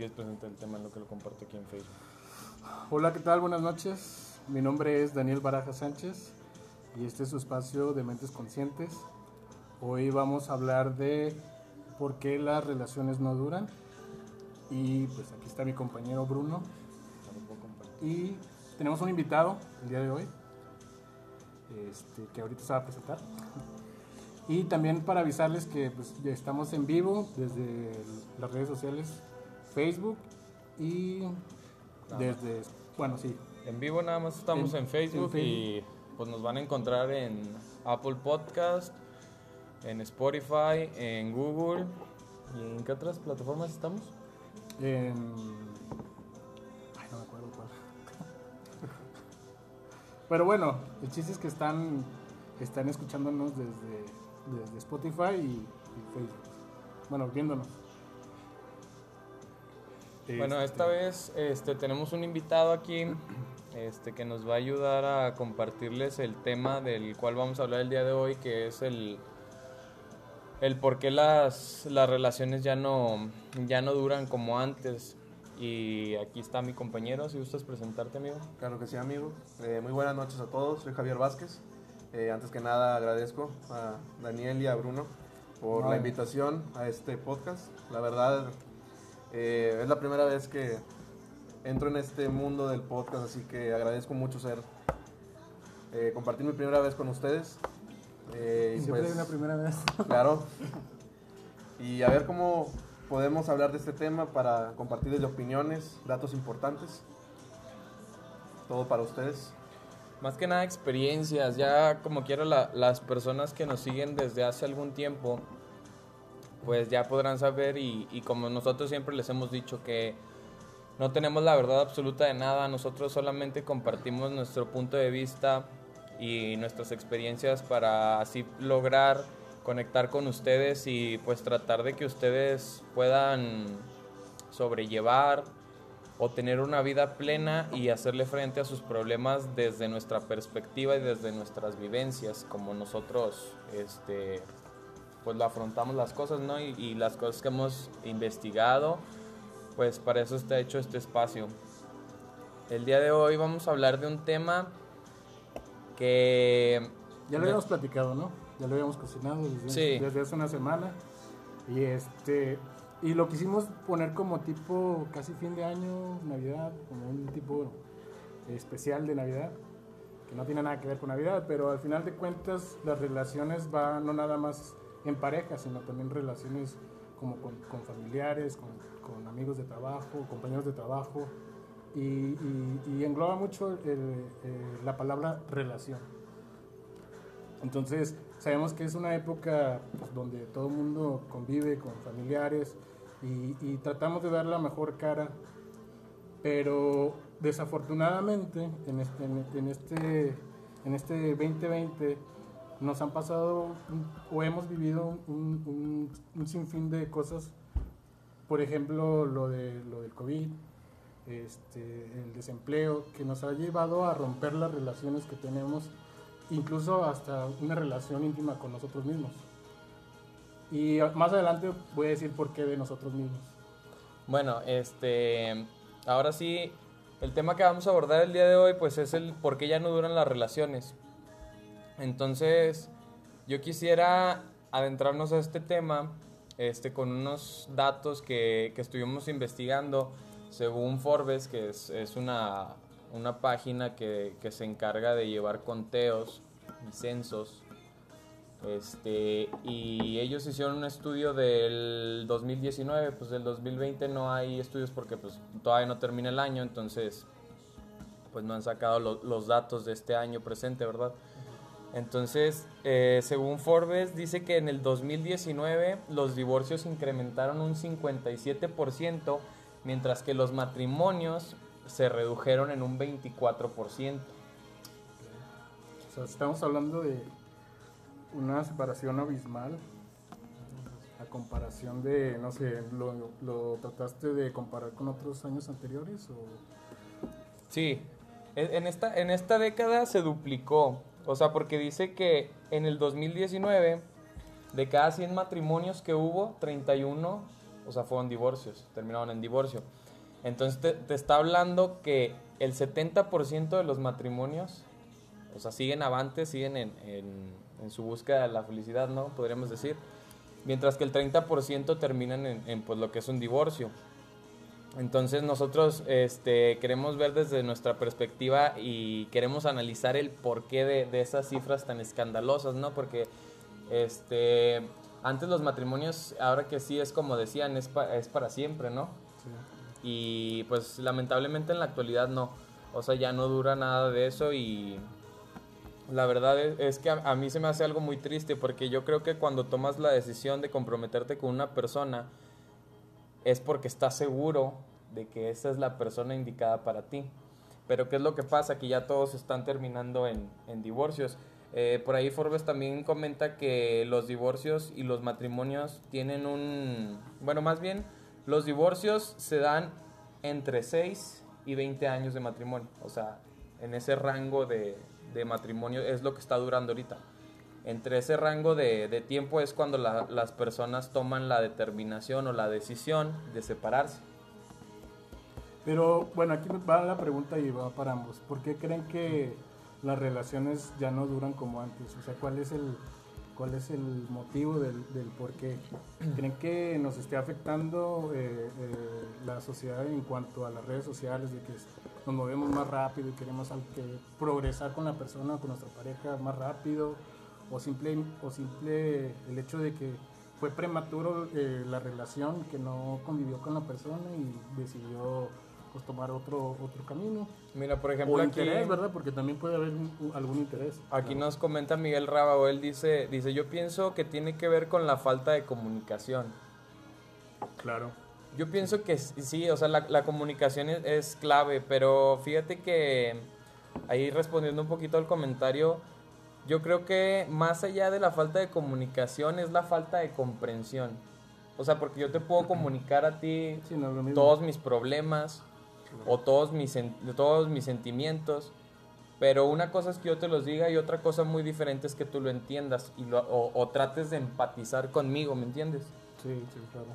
quieres presentar el tema en lo que lo comparto aquí en Facebook. Hola, ¿qué tal? Buenas noches. Mi nombre es Daniel Baraja Sánchez y este es su espacio de Mentes Conscientes. Hoy vamos a hablar de por qué las relaciones no duran. Y pues aquí está mi compañero Bruno. Y tenemos un invitado el día de hoy, este, que ahorita se va a presentar. Y también para avisarles que pues, ya estamos en vivo desde las redes sociales, Facebook y desde, bueno, sí. En vivo nada más estamos en, En- Facebook, en y pues nos van a encontrar en Apple Podcast, en Spotify, en Google. ¿Y en qué otras plataformas estamos? En... Ay, no me acuerdo cuál. Pero bueno, el chiste es que están, están escuchándonos desde, desde Spotify y, y Facebook. Bueno, viéndonos. Bueno, Este, esta vez este, tenemos un invitado aquí este, que nos va a ayudar a compartirles el tema del cual vamos a hablar el día de hoy, que es el, el por qué las, las relaciones ya no, ya no duran como antes. Y aquí está mi compañero, si gustas presentarte, amigo. Claro que sí, amigo. Eh, muy buenas noches a todos. Soy Javier Vázquez. Eh, antes que nada, agradezco a Daniel y a Bruno por la invitación a este podcast. La verdad, eh, es la primera vez que entro en este mundo del podcast, así que agradezco mucho ser eh, compartir mi primera vez con ustedes. Eh, y Siempre pues, hay una primera vez. Claro. Y a ver cómo podemos hablar de este tema para compartirles opiniones, datos importantes. Todo para ustedes. Más que nada experiencias, ya como quiero la- las personas que nos siguen desde hace algún tiempo, pues ya podrán saber y, como nosotros siempre les hemos dicho que no tenemos la verdad absoluta de nada, nosotros solamente compartimos nuestro punto de vista y nuestras experiencias para así lograr conectar con ustedes y pues tratar de que ustedes puedan sobrellevar o tener una vida plena y hacerle frente a sus problemas desde nuestra perspectiva y desde nuestras vivencias, como nosotros este, pues lo afrontamos las cosas, ¿no? Y, y las cosas que hemos investigado, pues para eso está hecho este espacio. El día de hoy vamos a hablar de un tema que... Ya lo habíamos platicado, ¿no? Ya lo habíamos cocinado desde, Sí. desde hace una semana. Y este y lo quisimos poner como tipo casi fin de año, Navidad, como un tipo especial de Navidad, que no tiene nada que ver con Navidad, pero al final de cuentas las relaciones van no nada más en pareja, sino también relaciones como con, con familiares, con, con amigos de trabajo, compañeros de trabajo, y, y- y engloba mucho el- eh, la palabra relación. Entonces, sabemos que es una época pues, donde todo el mundo convive con familiares y, y tratamos de dar la mejor cara, pero desafortunadamente en este, en este, en este 2020 nos han pasado o hemos vivido un, un- un sinfín de cosas, por ejemplo, lo, de, lo del COVID, este, el desempleo, que nos ha llevado a romper las relaciones que tenemos incluso hasta una relación íntima con nosotros mismos. Y más adelante voy a decir por qué de nosotros mismos. Bueno, este, ahora sí, el tema que vamos a abordar el día de hoy, pues es el por qué ya no duran las relaciones. Entonces, yo quisiera adentrarnos a este tema, este, con unos datos que, que estuvimos investigando, según Forbes, que es, una, una página que, que se encarga de llevar conteos y censos este, y ellos hicieron un estudio del 2019, pues del 2020 no hay estudios porque pues todavía no termina el año, entonces pues no han sacado lo- los datos de este año presente, ¿verdad? Entonces, eh, según Forbes, dice que en el 2019 los divorcios incrementaron un 57%, mientras que los matrimonios se redujeron en un 24%. O sea, estamos hablando de una separación abismal a comparación de, no sé, ¿lo, lo trataste de comparar con otros años anteriores? O... Sí, en en esta, en esta década se duplicó. O sea, porque dice que en el 2019, de cada 100 matrimonios que hubo, 31 o sea, fueron divorcios, terminaron en divorcio. Entonces te, te está hablando que el 70% de los matrimonios, o sea, siguen avantes, siguen en, en, en, su búsqueda de la felicidad, ¿no? Podríamos decir. Mientras que el 30% terminan en, en, pues, lo que es un divorcio. Entonces nosotros este, queremos ver desde nuestra perspectiva y queremos analizar el porqué de, de esas cifras tan escandalosas, ¿no? Porque este, antes los matrimonios, ahora que sí es como decían, es, pa, es para siempre, ¿no? Sí. Y pues lamentablemente en la actualidad no. O sea, ya no dura nada de eso y la verdad es, es que a, a, mí se me hace algo muy triste porque yo creo que cuando tomas la decisión de comprometerte con una persona es porque estás seguro de que esa es la persona indicada para ti. Pero ¿qué es lo que pasa? Que ya todos están terminando en, en divorcios. Eh, por ahí Forbes también comenta que los divorcios y los matrimonios tienen un... Bueno, más bien, los divorcios se dan entre 6 y 20 años de matrimonio. O sea, en ese rango de, de matrimonio es lo que está durando ahorita. Entre ese rango de, de tiempo es cuando la, las personas toman la determinación o la decisión de separarse. Pero bueno, aquí va la pregunta y va para ambos. ¿Por qué creen que las relaciones ya no duran como antes? O sea, ¿cuál es el, cuál es el motivo del, del por qué? ¿Creen que nos esté afectando eh, eh, la sociedad en cuanto a las redes sociales, de que nos movemos más rápido y queremos que progresar con la persona, con nuestra pareja más rápido? ¿O simple, o simple el hecho de que fue prematuro eh, la relación, que no convivió con la persona y decidió pues tomar otro otro camino. Mira, por ejemplo, o interés, aquí, ¿verdad? Porque también puede haber un, algún interés. Aquí ¿no? nos comenta Miguel Rábago, él dice, dice, yo pienso que tiene que ver con la falta de comunicación. Claro. Yo pienso que sí, o sea, la, la comunicación es, es, clave, pero fíjate que ahí respondiendo un poquito al comentario, yo creo que más allá de la falta de comunicación es la falta de comprensión. O sea, porque yo te puedo comunicar a ti sí, no, todos mis problemas, o todos mis, todos mis sentimientos. Pero una cosa es que yo te los diga y otra cosa muy diferente es que tú lo entiendas y lo, o, o, trates de empatizar conmigo, ¿me entiendes? Sí, sí, claro.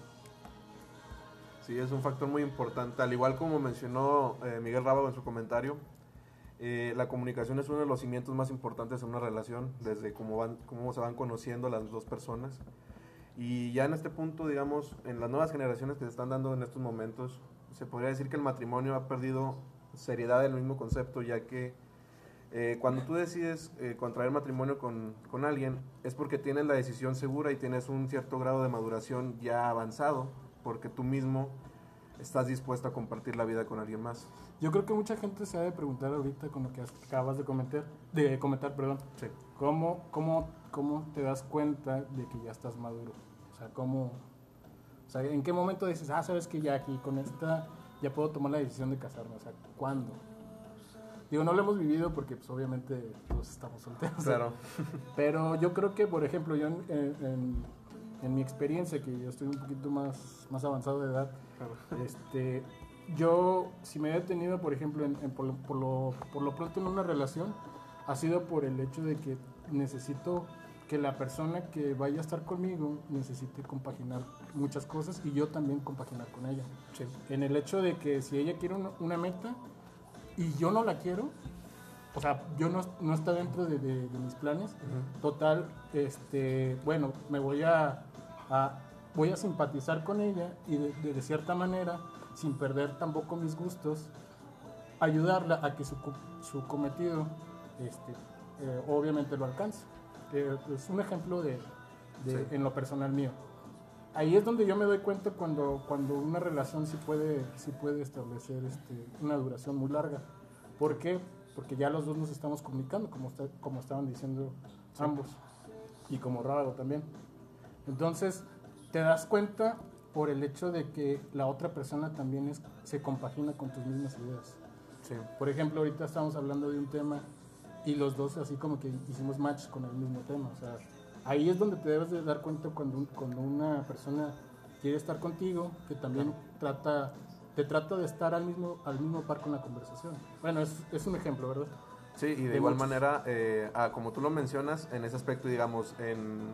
Sí, es un factor muy importante. Al igual como mencionó eh, Miguel Rábago en su comentario, eh, la comunicación es uno de los cimientos más importantes en una relación, desde cómo, van, cómo se van conociendo las dos personas. Y ya en este punto, digamos, en las nuevas generaciones que se están dando en estos momentos, se podría decir que el matrimonio ha perdido seriedad del mismo concepto, ya que eh, cuando tú decides eh, contraer matrimonio con, con, alguien es porque tienes la decisión segura y tienes un cierto grado de maduración ya avanzado, porque tú mismo estás dispuesto a compartir la vida con alguien más. Yo creo que mucha gente se ha de preguntar ahorita con lo que acabas de comentar, de comentar, perdón, sí. ¿cómo, cómo, cómo te das cuenta de que ya estás maduro? O sea, ¿cómo, o sea, ¿en qué momento dices, ah, sabes que ya aquí con esta ya puedo tomar la decisión de casarme? O sea, ¿cuándo? Digo, no lo hemos vivido porque pues obviamente todos estamos solteros. Claro. Pero yo creo que, por ejemplo, yo en, en, en, mi experiencia, que yo estoy un poquito más, más avanzado de edad, claro. este, yo si me he detenido, por ejemplo, en, por, lo, por, lo, por lo pronto en una relación, ha sido por el hecho de que necesito que la persona que vaya a estar conmigo necesite compaginar muchas cosas y yo también compaginar con ella. Sí. En el hecho de que si ella quiere una, una, meta y yo no la quiero, o sea, yo no, no está dentro de, de, de mis planes, uh -huh. total, este, bueno, me voy a, a, voy a simpatizar con ella y de, de, cierta manera, sin perder tampoco mis gustos, ayudarla a que su, su cometido, este, eh, obviamente lo alcance eh, es un ejemplo de, de sí. en lo personal mío. Ahí es donde yo me doy cuenta cuando, cuando una relación sí puede, sí puede establecer este, una duración muy larga. ¿Por qué? Porque ya los dos nos estamos comunicando, como, está, como estaban diciendo sí. ambos, y como Rábago también. Entonces, te das cuenta por el hecho de que la otra persona también es, se compagina con tus mismas ideas. Sí. Por ejemplo, ahorita estamos hablando de un tema y los dos así como que hicimos match con el mismo tema. O sea, ahí es donde te debes de dar cuenta cuando, cuando una persona quiere estar contigo, que también claro. trata, te trata de estar al mismo, al mismo par con la conversación. Bueno, es, es un ejemplo, ¿verdad? Sí, y de, de igual muchos. manera, eh, ah, como tú lo mencionas, en ese aspecto, digamos, en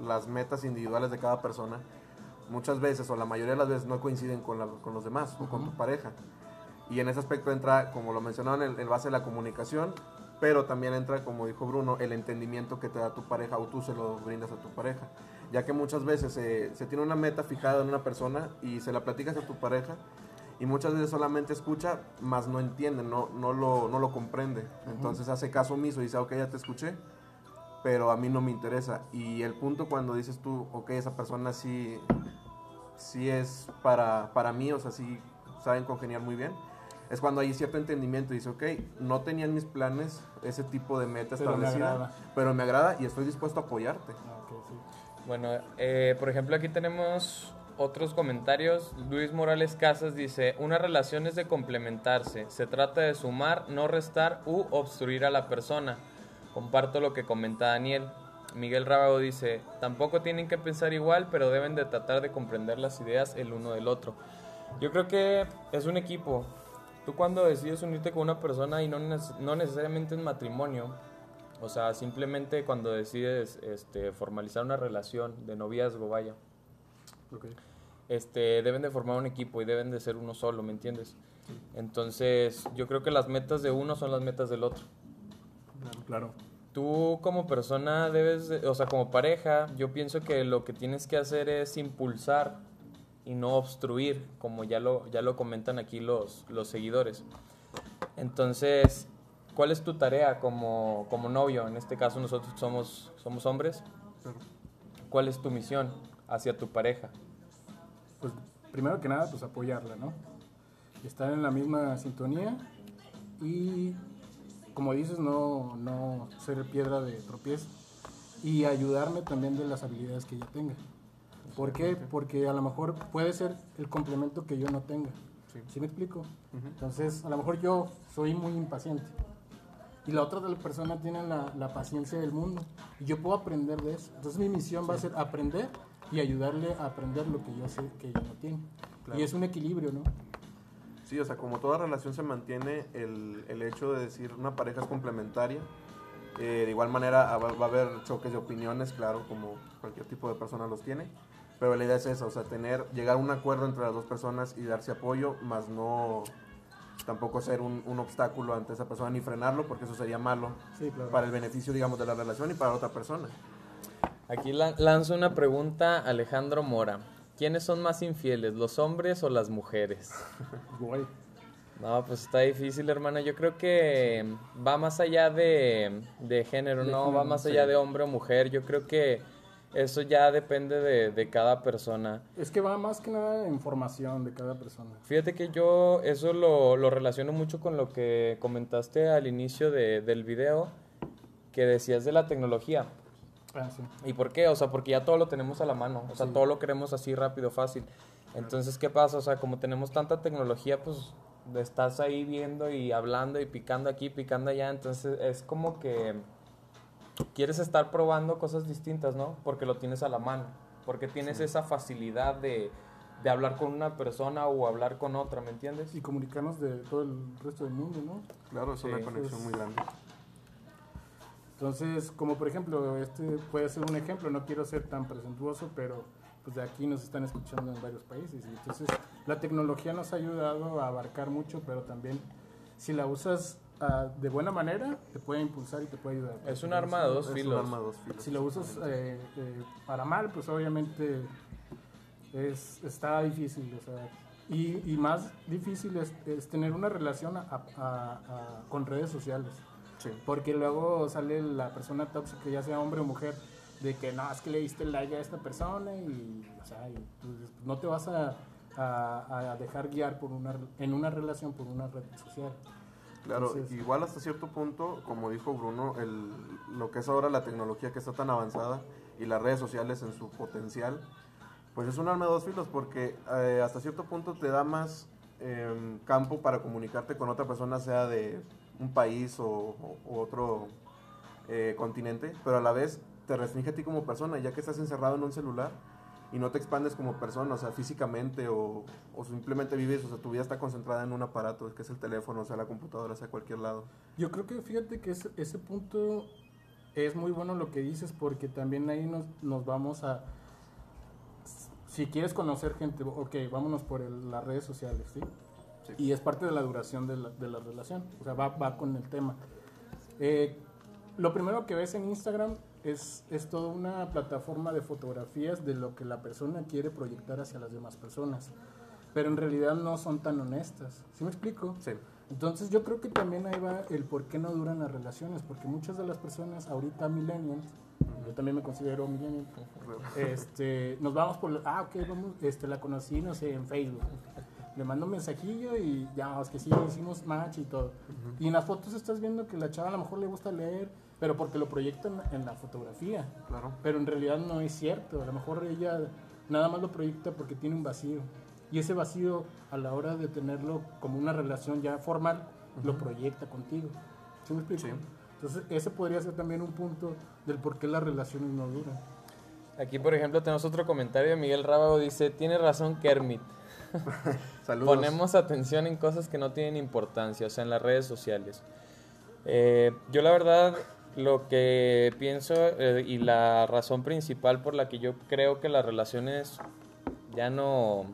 las metas individuales de cada persona, muchas veces o la mayoría de las veces no coinciden con, la- con los demás o con tu pareja. Y en ese aspecto entra, como lo mencionaban, el, el base de la comunicación, pero también entra, como dijo Bruno, el entendimiento que te da tu pareja o tú se lo brindas a tu pareja. Ya que muchas veces eh, se tiene una meta fijada en una persona y se la platicas a tu pareja y muchas veces solamente escucha, más no entiende, no, no, lo, no lo comprende. Entonces hace caso omiso y dice, ok, ya te escuché, pero a mí no me interesa. Y el punto cuando dices tú, ok, esa persona sí, sí es para, para mí, o sea, sí saben congeniar muy bien, es cuando hay cierto entendimiento y dice, ok, no tenía en mis planes ese tipo de meta Pero me establecida, agrada. pero me agrada y estoy dispuesto a apoyarte. Ah, ok, sí. Bueno, eh, por ejemplo, aquí tenemos otros comentarios. Luis Morales Casas dice, una relación es de complementarse. Se trata de sumar, no restar u obstruir a la persona. Comparto lo que comenta Daniel. Miguel Rábago dice, tampoco tienen que pensar igual, pero deben de tratar de comprender las ideas el uno del otro. Yo creo que es un equipo. Tú cuando decides unirte con una persona y no, no necesariamente en matrimonio, o sea, simplemente cuando decides este, formalizar una relación de noviazgo, vaya, este, deben de formar un equipo y deben de ser uno solo, ¿me entiendes? Entonces, yo creo que las metas de uno son las metas del otro. Claro, claro. Tú como persona debes, de- o sea, como pareja, yo pienso que lo que tienes que hacer es impulsar y no obstruir, como ya lo, ya lo comentan aquí los, los seguidores. Entonces, ¿cuál es tu tarea como, como novio? En este caso nosotros somos, somos hombres. ¿Cuál es tu misión hacia tu pareja? Pues primero que nada, pues apoyarla, ¿no? Estar en la misma sintonía y, como dices, no, no ser piedra de tropiezo y ayudarme también de las habilidades que ella tenga. ¿Por qué? Porque a lo mejor puede ser el complemento que yo no tenga. ¿Sí, me explico? Entonces, a lo mejor yo soy muy impaciente y la otra persona tiene la, la paciencia del mundo y yo puedo aprender de eso. Entonces, mi misión va a ser aprender y ayudarle a aprender lo que yo sé que ella no tiene. Claro. Y es un equilibrio, ¿no? Sí, o sea, como toda relación se mantiene el, el hecho de decir una pareja es complementaria. Eh, de igual manera ah, va va a haber choques de opiniones, claro, como cualquier tipo de persona los tiene. Pero la idea es esa, o sea, tener, llegar a un acuerdo entre las dos personas y darse apoyo, más no tampoco ser un, un obstáculo ante esa persona ni frenarlo, porque eso sería malo Sí, claro. para el beneficio, digamos, de la relación y para la otra persona. Aquí la- lanzo una pregunta a Alejandro Mora. ¿Quiénes son más infieles, los hombres o las mujeres? No, pues está difícil, hermana. Yo creo que va más allá de, de género, De ¿no? género, va más sí. allá de hombre o mujer. Yo creo que eso ya depende de, de cada persona. Es que va más que nada en formación de cada persona. Fíjate que yo eso lo, lo relaciono mucho con lo que comentaste al inicio de- del video, que decías de la tecnología. Ah, sí. ¿Y por qué? O sea, porque ya todo lo tenemos a la mano, o sea, Sí. todo lo queremos así rápido, fácil. Entonces, ¿qué pasa? O sea, como tenemos tanta tecnología, pues estás ahí viendo y hablando y picando aquí, picando allá, entonces es como que quieres estar probando cosas distintas, ¿no? Porque lo tienes a la mano, porque tienes esa facilidad de, de hablar con una persona o hablar con otra, ¿me entiendes? Y comunicarnos de todo el resto del mundo, ¿no? Claro, es una Sí, conexión pues- muy grande. Entonces, como por ejemplo, este puede ser un ejemplo, no quiero ser tan presuntuoso, pero pues de aquí nos están escuchando en varios países. Y entonces, la tecnología nos ha ayudado a abarcar mucho, pero también si la usas ah, de buena manera, te puede impulsar y te puede ayudar. Es un arma de dos filos. Si lo usas eh, eh, para mal, pues obviamente es, está difícil. O sea, y, y más difícil es, es tener una relación a- a- a- con redes sociales. Sí. Porque luego sale la persona tóxica, ya sea hombre o mujer, de que no, es que le diste like a esta persona y, o sea, y, no te vas a, a- a dejar guiar por una, en una relación por una red social. Claro, Entonces- igual hasta cierto punto, como dijo Bruno, el, lo que es ahora la tecnología que está tan avanzada y las redes sociales en su potencial, pues es un arma de dos filos porque eh, hasta cierto punto te da más em, campo para comunicarte con otra persona, sea de un país o, otro eh, continente, pero a la vez te restringe a ti como persona, ya que estás encerrado en un celular y no te expandes como persona, o sea, físicamente o, o simplemente vives, o sea, tu vida está concentrada en un aparato, que es el teléfono, o sea, la computadora, sea cualquier lado. Yo creo que fíjate que ese, punto es muy bueno lo que dices porque también ahí nos, nos vamos a... si quieres conocer gente, ok, vámonos por el- las redes sociales, ¿sí? Sí. Y es parte de la duración de la, de la relación, o sea, va, va con el tema. Eh, lo primero que ves en Instagram es, es toda una plataforma de fotografías de lo que la persona quiere proyectar hacia las demás personas, pero en realidad no son tan honestas, ¿sí me explico? Sí. Entonces yo creo que también ahí va el por qué no duran las relaciones, porque muchas de las personas ahorita millennials, yo también me considero millennial, este, nos vamos por, ah, ok, vamos, este, la conocí, no sé, en Facebook. Le mando un mensajillo y ya, es que sí, hicimos match y todo. Y en las fotos estás viendo que la chava a lo mejor le gusta leer, pero porque lo proyectan en la fotografía. Claro. Pero en realidad no es cierto. A lo mejor ella nada más lo proyecta porque tiene un vacío. Y ese vacío, a la hora de tenerlo como una relación ya formal, lo proyecta contigo. ¿Sí me explico? Sí. Entonces, ese podría ser también un punto del por qué las relaciones no duran. Aquí, por ejemplo, tenemos otro comentario de Miguel Rábago. Dice, tiene razón Kermit. Saludos. Ponemos atención en cosas que no tienen importancia, o sea, en las redes sociales. Eh, yo la verdad, lo que pienso eh, y la razón principal por la que yo creo que las relaciones ya no,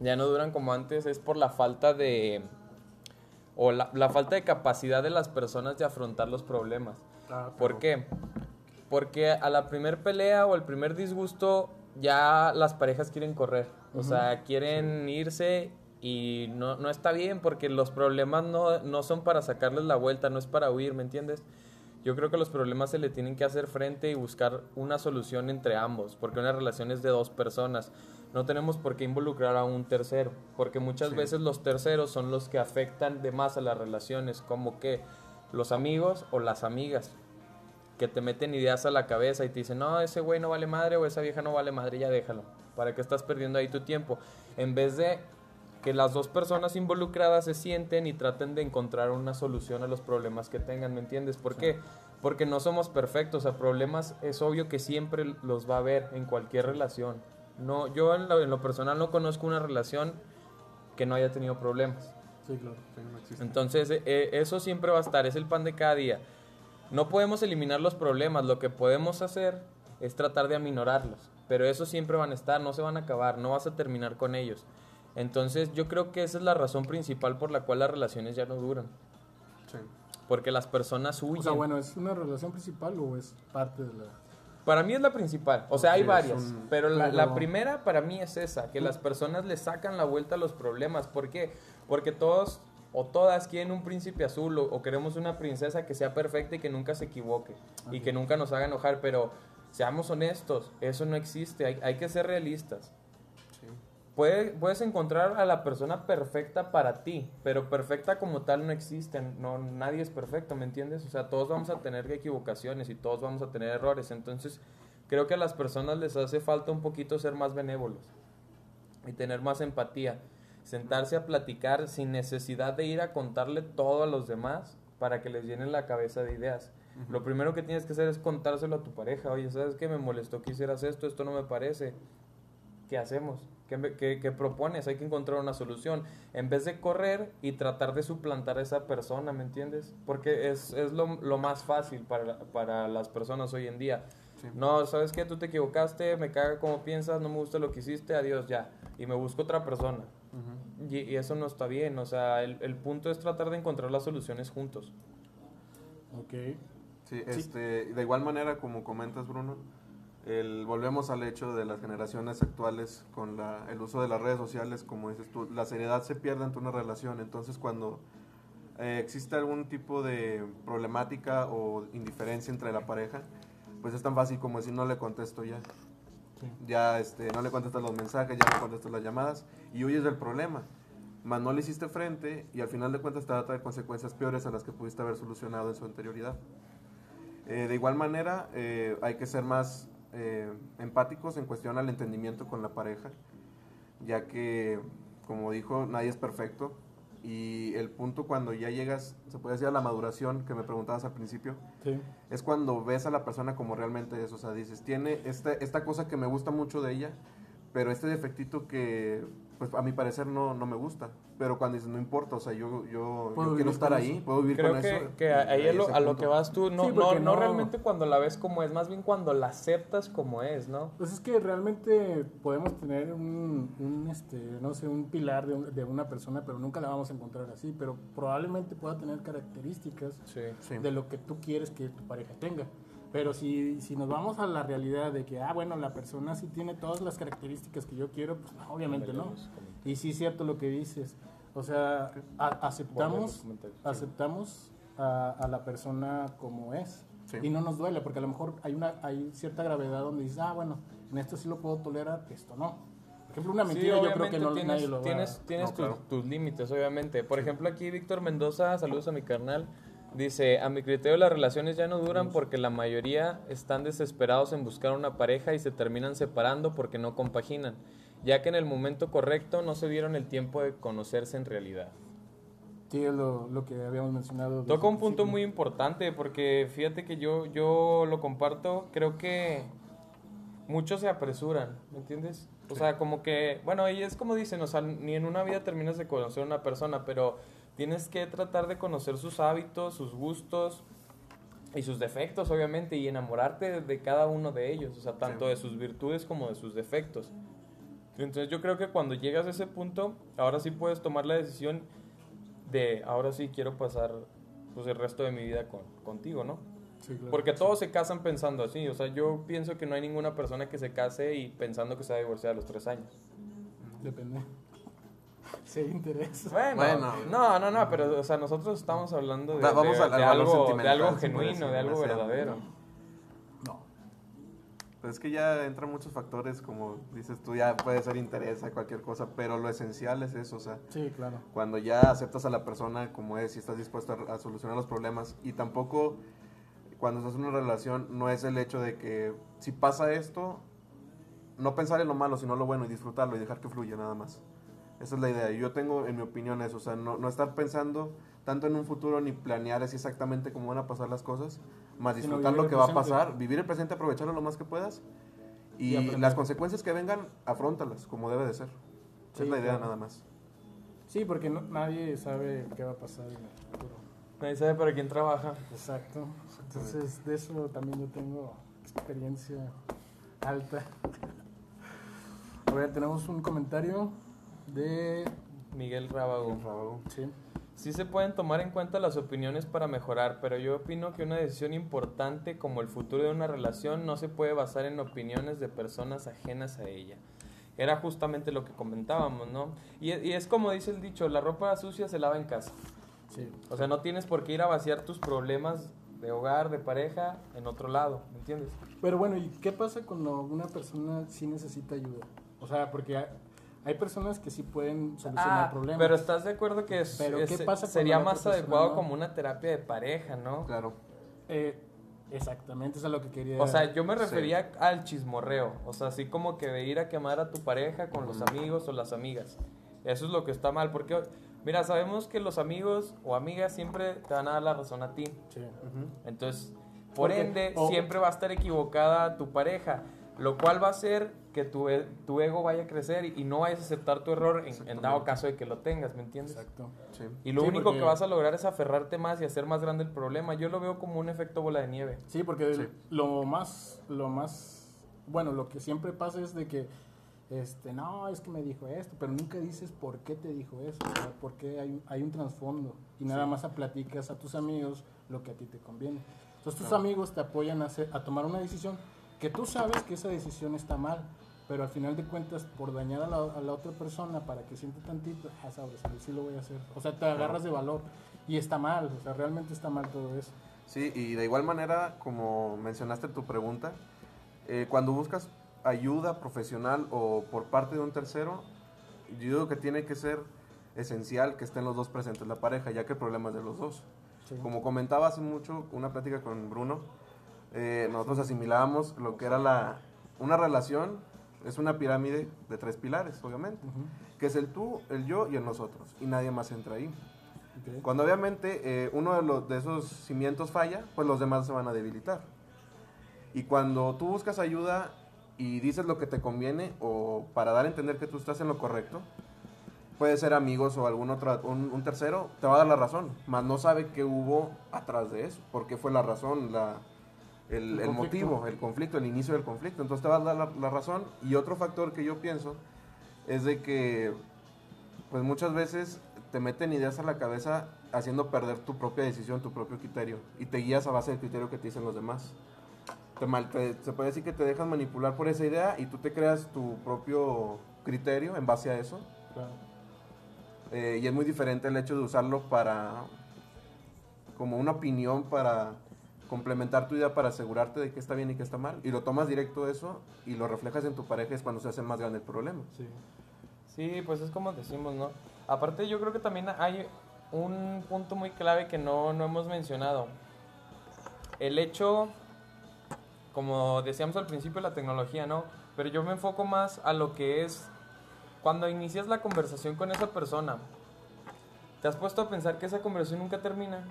ya no duran como antes es por la falta de... o la, la falta de capacidad de las personas de afrontar los problemas. ¿Por qué? Porque a la primer pelea o al primer disgusto ya las parejas quieren correr. O sea, quieren irse y no, no está bien porque los problemas no, no son para sacarles la vuelta, no es para huir, ¿me entiendes? Yo creo que los problemas se le tienen que hacer frente y buscar una solución entre ambos, porque una relación es de dos personas. No tenemos por qué involucrar a un tercero, porque muchas Sí. veces los terceros son los que afectan de más a las relaciones, como que los amigos o las amigas que te meten ideas a la cabeza y te dicen, no, ese güey no vale madre o esa vieja no vale madre, ya déjalo. ¿Para qué estás perdiendo ahí tu tiempo? En vez de que las dos personas involucradas se sienten y traten de encontrar una solución a los problemas que tengan, ¿me entiendes? ¿Por qué? Porque no somos perfectos, a problemas es obvio que siempre los va a haber en cualquier relación. No, yo en lo, en lo personal no conozco una relación que no haya tenido problemas. Sí, claro. Sí, no existe. Entonces, eh, eso siempre va a estar, es el pan de cada día. No podemos eliminar los problemas, lo que podemos hacer es tratar de aminorarlos, pero eso siempre van a estar, no se van a acabar, no vas a terminar con ellos. Entonces, yo creo que esa es la razón principal por la cual las relaciones ya no duran, Sí. porque las personas O huyen. sea, bueno, ¿es una relación principal o es parte de la...? Para mí es la principal, o sea, hay varias, un- pero la, la primera para mí es esa, que las personas le sacan la vuelta a los problemas. ¿Por qué? Porque todos o todas quieren un príncipe azul o, o queremos una princesa que sea perfecta y que nunca se equivoque y que nunca nos haga enojar, pero seamos honestos, eso no existe, hay, hay que ser realistas. Sí. Puede- puedes encontrar a la persona perfecta para ti, pero perfecta como tal no existe. No, nadie es perfecto, ¿me entiendes? O sea, todos vamos a tener equivocaciones y todos vamos a tener errores. Entonces, creo que a las personas les hace falta un poquito ser más benévolos y tener más empatía. Sentarse a platicar sin necesidad de ir a contarle todo a los demás para que les llenen la cabeza de ideas. Lo primero que tienes que hacer es contárselo a tu pareja. Oye, ¿sabes qué? Me molestó que hicieras esto, esto no me parece. ¿qué hacemos? ¿Qué, me- qué- qué propones? Hay que encontrar una solución. En vez de correr y tratar de suplantar a esa persona, ¿me entiendes? Porque es, es lo, lo más fácil para, para las personas hoy en día. Sí. No, ¿sabes qué? Tú te equivocaste, me caga como piensas, no me gusta lo que hiciste, adiós ya. Y me busco otra persona. Ujú. Y, y eso no está bien. O sea, el, el punto es tratar de encontrar las soluciones juntos. Ok. Sí, este, de igual manera, como comentas, Bruno, el, volvemos al hecho de las generaciones actuales con la, el uso de las redes sociales, como dices tú, la seriedad se pierde ante una relación. Entonces, cuando eh, existe algún tipo de problemática o indiferencia entre la pareja, pues es tan fácil como decir no le contesto ya. Ya este, no le contestas los mensajes, ya no contestas las llamadas y huyes del problema. Mas no le hiciste frente y al final de cuentas te va a consecuencias peores a las que pudiste haber solucionado en su anterioridad. Eh, de igual manera, eh, hay que ser más eh, empáticos en cuestión al entendimiento con la pareja, ya que, como dijo, nadie es perfecto. Y el punto cuando ya llegas, se puede decir a la maduración que me preguntabas al principio, Sí. es cuando ves a la persona como realmente es. O sea, dices, tiene esta, esta cosa que me gusta mucho de ella, pero este defectito que pues a mi parecer no, no me gusta. Pero cuando dices, no importa, o sea, yo, yo, quiero estar ahí, eso. puedo vivir Creo con que, eso. que ahí a lo, a que vas tú, no, Sí, no, porque no no- realmente cuando la ves como es, más bien cuando la aceptas como es, ¿no? Pues es que realmente podemos tener un, un, este, no sé, un pilar de, un- de una persona, pero nunca la vamos a encontrar así. Pero probablemente pueda tener características. Sí. de lo que tú quieres que tu pareja tenga. Pero si, si nos vamos a la realidad de que, ah, bueno, la persona sí tiene todas las características que yo quiero, pues no, obviamente no. Y sí es cierto lo que dices. O sea, a- aceptamos, aceptamos a, a la persona como es. Sí. Y no nos duele, porque a lo mejor hay, una, hay cierta gravedad donde dices, ah, bueno, en esto sí lo puedo tolerar, esto no. Por ejemplo, una Sí, mentira yo creo que no, tienes, nadie lo va tienes, tienes No, tus, claro. tus límites, obviamente. Por ejemplo, aquí Víctor Mendoza, saludos a mi carnal, dice, a mi criterio las relaciones ya no duran porque la mayoría están desesperados en buscar una pareja y se terminan separando porque no compaginan, ya que en el momento correcto no se dieron el tiempo de conocerse en realidad. Sí, es lo, lo que habíamos mencionado. Toca un punto muy importante porque fíjate que yo, yo lo comparto, creo que muchos se apresuran, ¿me entiendes? O sea, como que, bueno, y es como dicen, o sea, ni en una vida terminas de conocer a una persona, pero tienes que tratar de conocer sus hábitos, sus gustos y sus defectos, obviamente, y enamorarte de, cada uno de ellos, o sea, tanto Sí. de sus virtudes como de sus defectos. Entonces yo creo que cuando llegas a ese punto, ahora sí puedes tomar la decisión de, ahora sí quiero pasar pues, el resto de mi vida con, contigo, ¿no? Sí, claro. Porque todos se casan pensando así, o sea, yo pienso que no hay ninguna persona que se case y pensando que se va a divorciar a los tres años. Depende. Si hay interés. Bueno, Bueno. no, no, no, pero o sea, nosotros estamos hablando de, vamos de- algo, de algo genuino, de algo verdadero. No. Pues es que ya entran muchos factores, como dices tú, ya puede ser interés a cualquier cosa, pero lo esencial es eso, o sea, Sí, claro. cuando ya aceptas a la persona como es y estás dispuesto a, a solucionar los problemas y tampoco cuando estás en una relación no es el hecho de que si pasa esto no pensar en lo malo sino lo bueno y disfrutarlo y dejar que fluya nada más esa es la idea yo tengo en mi opinión eso o sea no, no estar pensando tanto en un futuro ni planear así exactamente cómo van a pasar las cosas más disfrutar lo que va a pasar vivir el presente aprovecharlo lo más que puedas y, Y las consecuencias que vengan afrontalas como debe de ser Esa Sí, es la idea claro. nada más Sí, porque no- nadie sabe qué va a pasar en el futuro. Nadie sabe para quién trabaja. Exacto. Entonces, de eso también yo tengo experiencia alta. A ver, tenemos un comentario de... Miguel Rábago. Sí. Sí se pueden tomar en cuenta las opiniones para mejorar, pero yo opino que una decisión importante como el futuro de una relación no se puede basar en opiniones de personas ajenas a ella. Era justamente lo que comentábamos, ¿no? Y, y es como dice el dicho, la ropa sucia se lava en casa. Sí. O sea, no tienes por qué ir a vaciar tus problemas de hogar, de pareja, en otro lado, ¿me entiendes? Pero bueno, ¿y qué pasa cuando una persona sí necesita ayuda? O sea, porque hay, personas que sí pueden solucionar Ah, problemas. pero estás de acuerdo que es- Pero, ¿qué es- pasa cuando sería más adecuado no? como una terapia de pareja, ¿no? claro Eh, exactamente, eso es lo que quería... O sea, yo me Sí. refería al chismorreo. O sea, así como que de ir a quemar a tu pareja con los amigos o las amigas. Eso es lo que está mal. Porque, mira, sabemos que los amigos o amigas siempre te van a dar la razón a ti. Sí. Entonces, por Porque- ende, o- siempre va a estar equivocada tu pareja. Lo cual va a hacer que tu, e- tu ego vaya a crecer y, y no vayas a aceptar tu error en, en dado caso de que lo tengas, ¿me entiendes? Exacto. sí Y lo Sí, único porque- que vas a lograr es aferrarte más y hacer más grande el problema. Yo lo veo como un efecto bola de nieve. Sí, porque Sí. lo más, lo más, bueno, lo que siempre pasa es de que, este, no, es que me dijo esto, pero nunca dices por qué te dijo eso, o sea, por qué hay, un- hay un trasfondo y nada más a platicas a tus amigos lo que a ti te conviene. Entonces tus amigos te apoyan a, hacer, a tomar una decisión que tú sabes que esa decisión está mal, pero al final de cuentas por dañar a la, a la otra persona para que siente tantito, ah, sabes, sí, sí lo voy a hacer. O sea, te agarras de valor y está mal, o sea, realmente está mal todo eso. Sí, y de igual manera, como mencionaste en tu pregunta, eh, cuando buscas ayuda profesional o por parte de un tercero, yo digo que tiene que ser esencial que estén los dos presentes, la pareja, ya que el problema es de los dos. Sí. Como comentaba hace mucho, una plática con Bruno, eh, nosotros asimilábamos lo que era la, una relación, es una pirámide de tres pilares, obviamente, Ujú. que es el tú, el yo y el nosotros, y nadie más entra ahí. Ok. Cuando obviamente eh, uno de, los, de esos cimientos falla, pues los demás se van a debilitar. Y cuando tú buscas ayuda y dices lo que te conviene o para dar a entender que tú estás en lo correcto, puede ser amigos o algún otro, un, un tercero, te va a dar la razón, más no sabe qué hubo atrás de eso, por qué fue la razón, la, el, El el conflicto. motivo, el conflicto, el inicio del conflicto. Entonces te va a dar la, la razón. Y otro factor que yo pienso es de que, pues muchas veces te meten ideas a la cabeza haciendo perder tu propia decisión, tu propio criterio. Y te guías a base del criterio que te dicen los demás. Te mal, te- se puede decir que te dejas manipular por esa idea y tú te creas tu propio criterio en base a eso. Claro. Eh, y es muy diferente el hecho de usarlo para, como una opinión para complementar tu idea para asegurarte de que está bien y que está mal. Y lo tomas directo eso y lo reflejas en tu pareja es cuando se hace más grande el problema. Sí. Sí, pues es como decimos, ¿no? Aparte yo creo que también hay un punto muy clave que no, no hemos mencionado. El hecho, como decíamos al principio, la tecnología, ¿no? Pero yo me enfoco más a lo que es cuando inicias la conversación con esa persona. ¿Te has puesto a pensar que esa conversación nunca termina?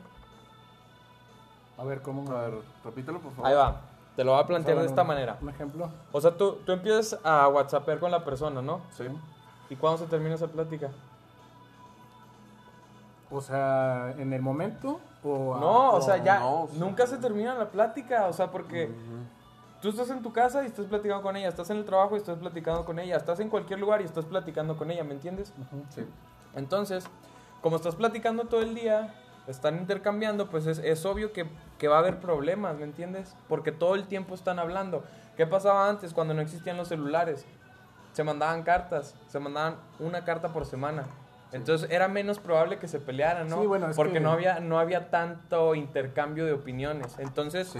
A ver, ¿cómo? A ver, repítelo por favor. Ahí va, te lo voy a plantear de esta un- manera. Un ejemplo. O sea, tú, tú empiezas a whatsappear con la persona, ¿no? Sí. ¿Y cuándo se termina esa plática? O sea, ¿en el momento? O a- No, o sea, ya no, sí. nunca se termina la plática, o sea, porque tú estás en tu casa y estás platicando con ella, estás en el trabajo y estás platicando con ella, estás en cualquier lugar y estás platicando con ella, ¿me entiendes? Sí. Entonces, como estás platicando todo el día, están intercambiando, pues es, es obvio que, que va a haber problemas, ¿me entiendes? Porque todo el tiempo están hablando. ¿Qué pasaba antes cuando no existían los celulares? Se mandaban cartas, se mandaban una carta por semana. Entonces era menos probable que se pelearan, ¿no? Sí, bueno, es Porque que- no, había, no había tanto intercambio de opiniones. Entonces, Sí.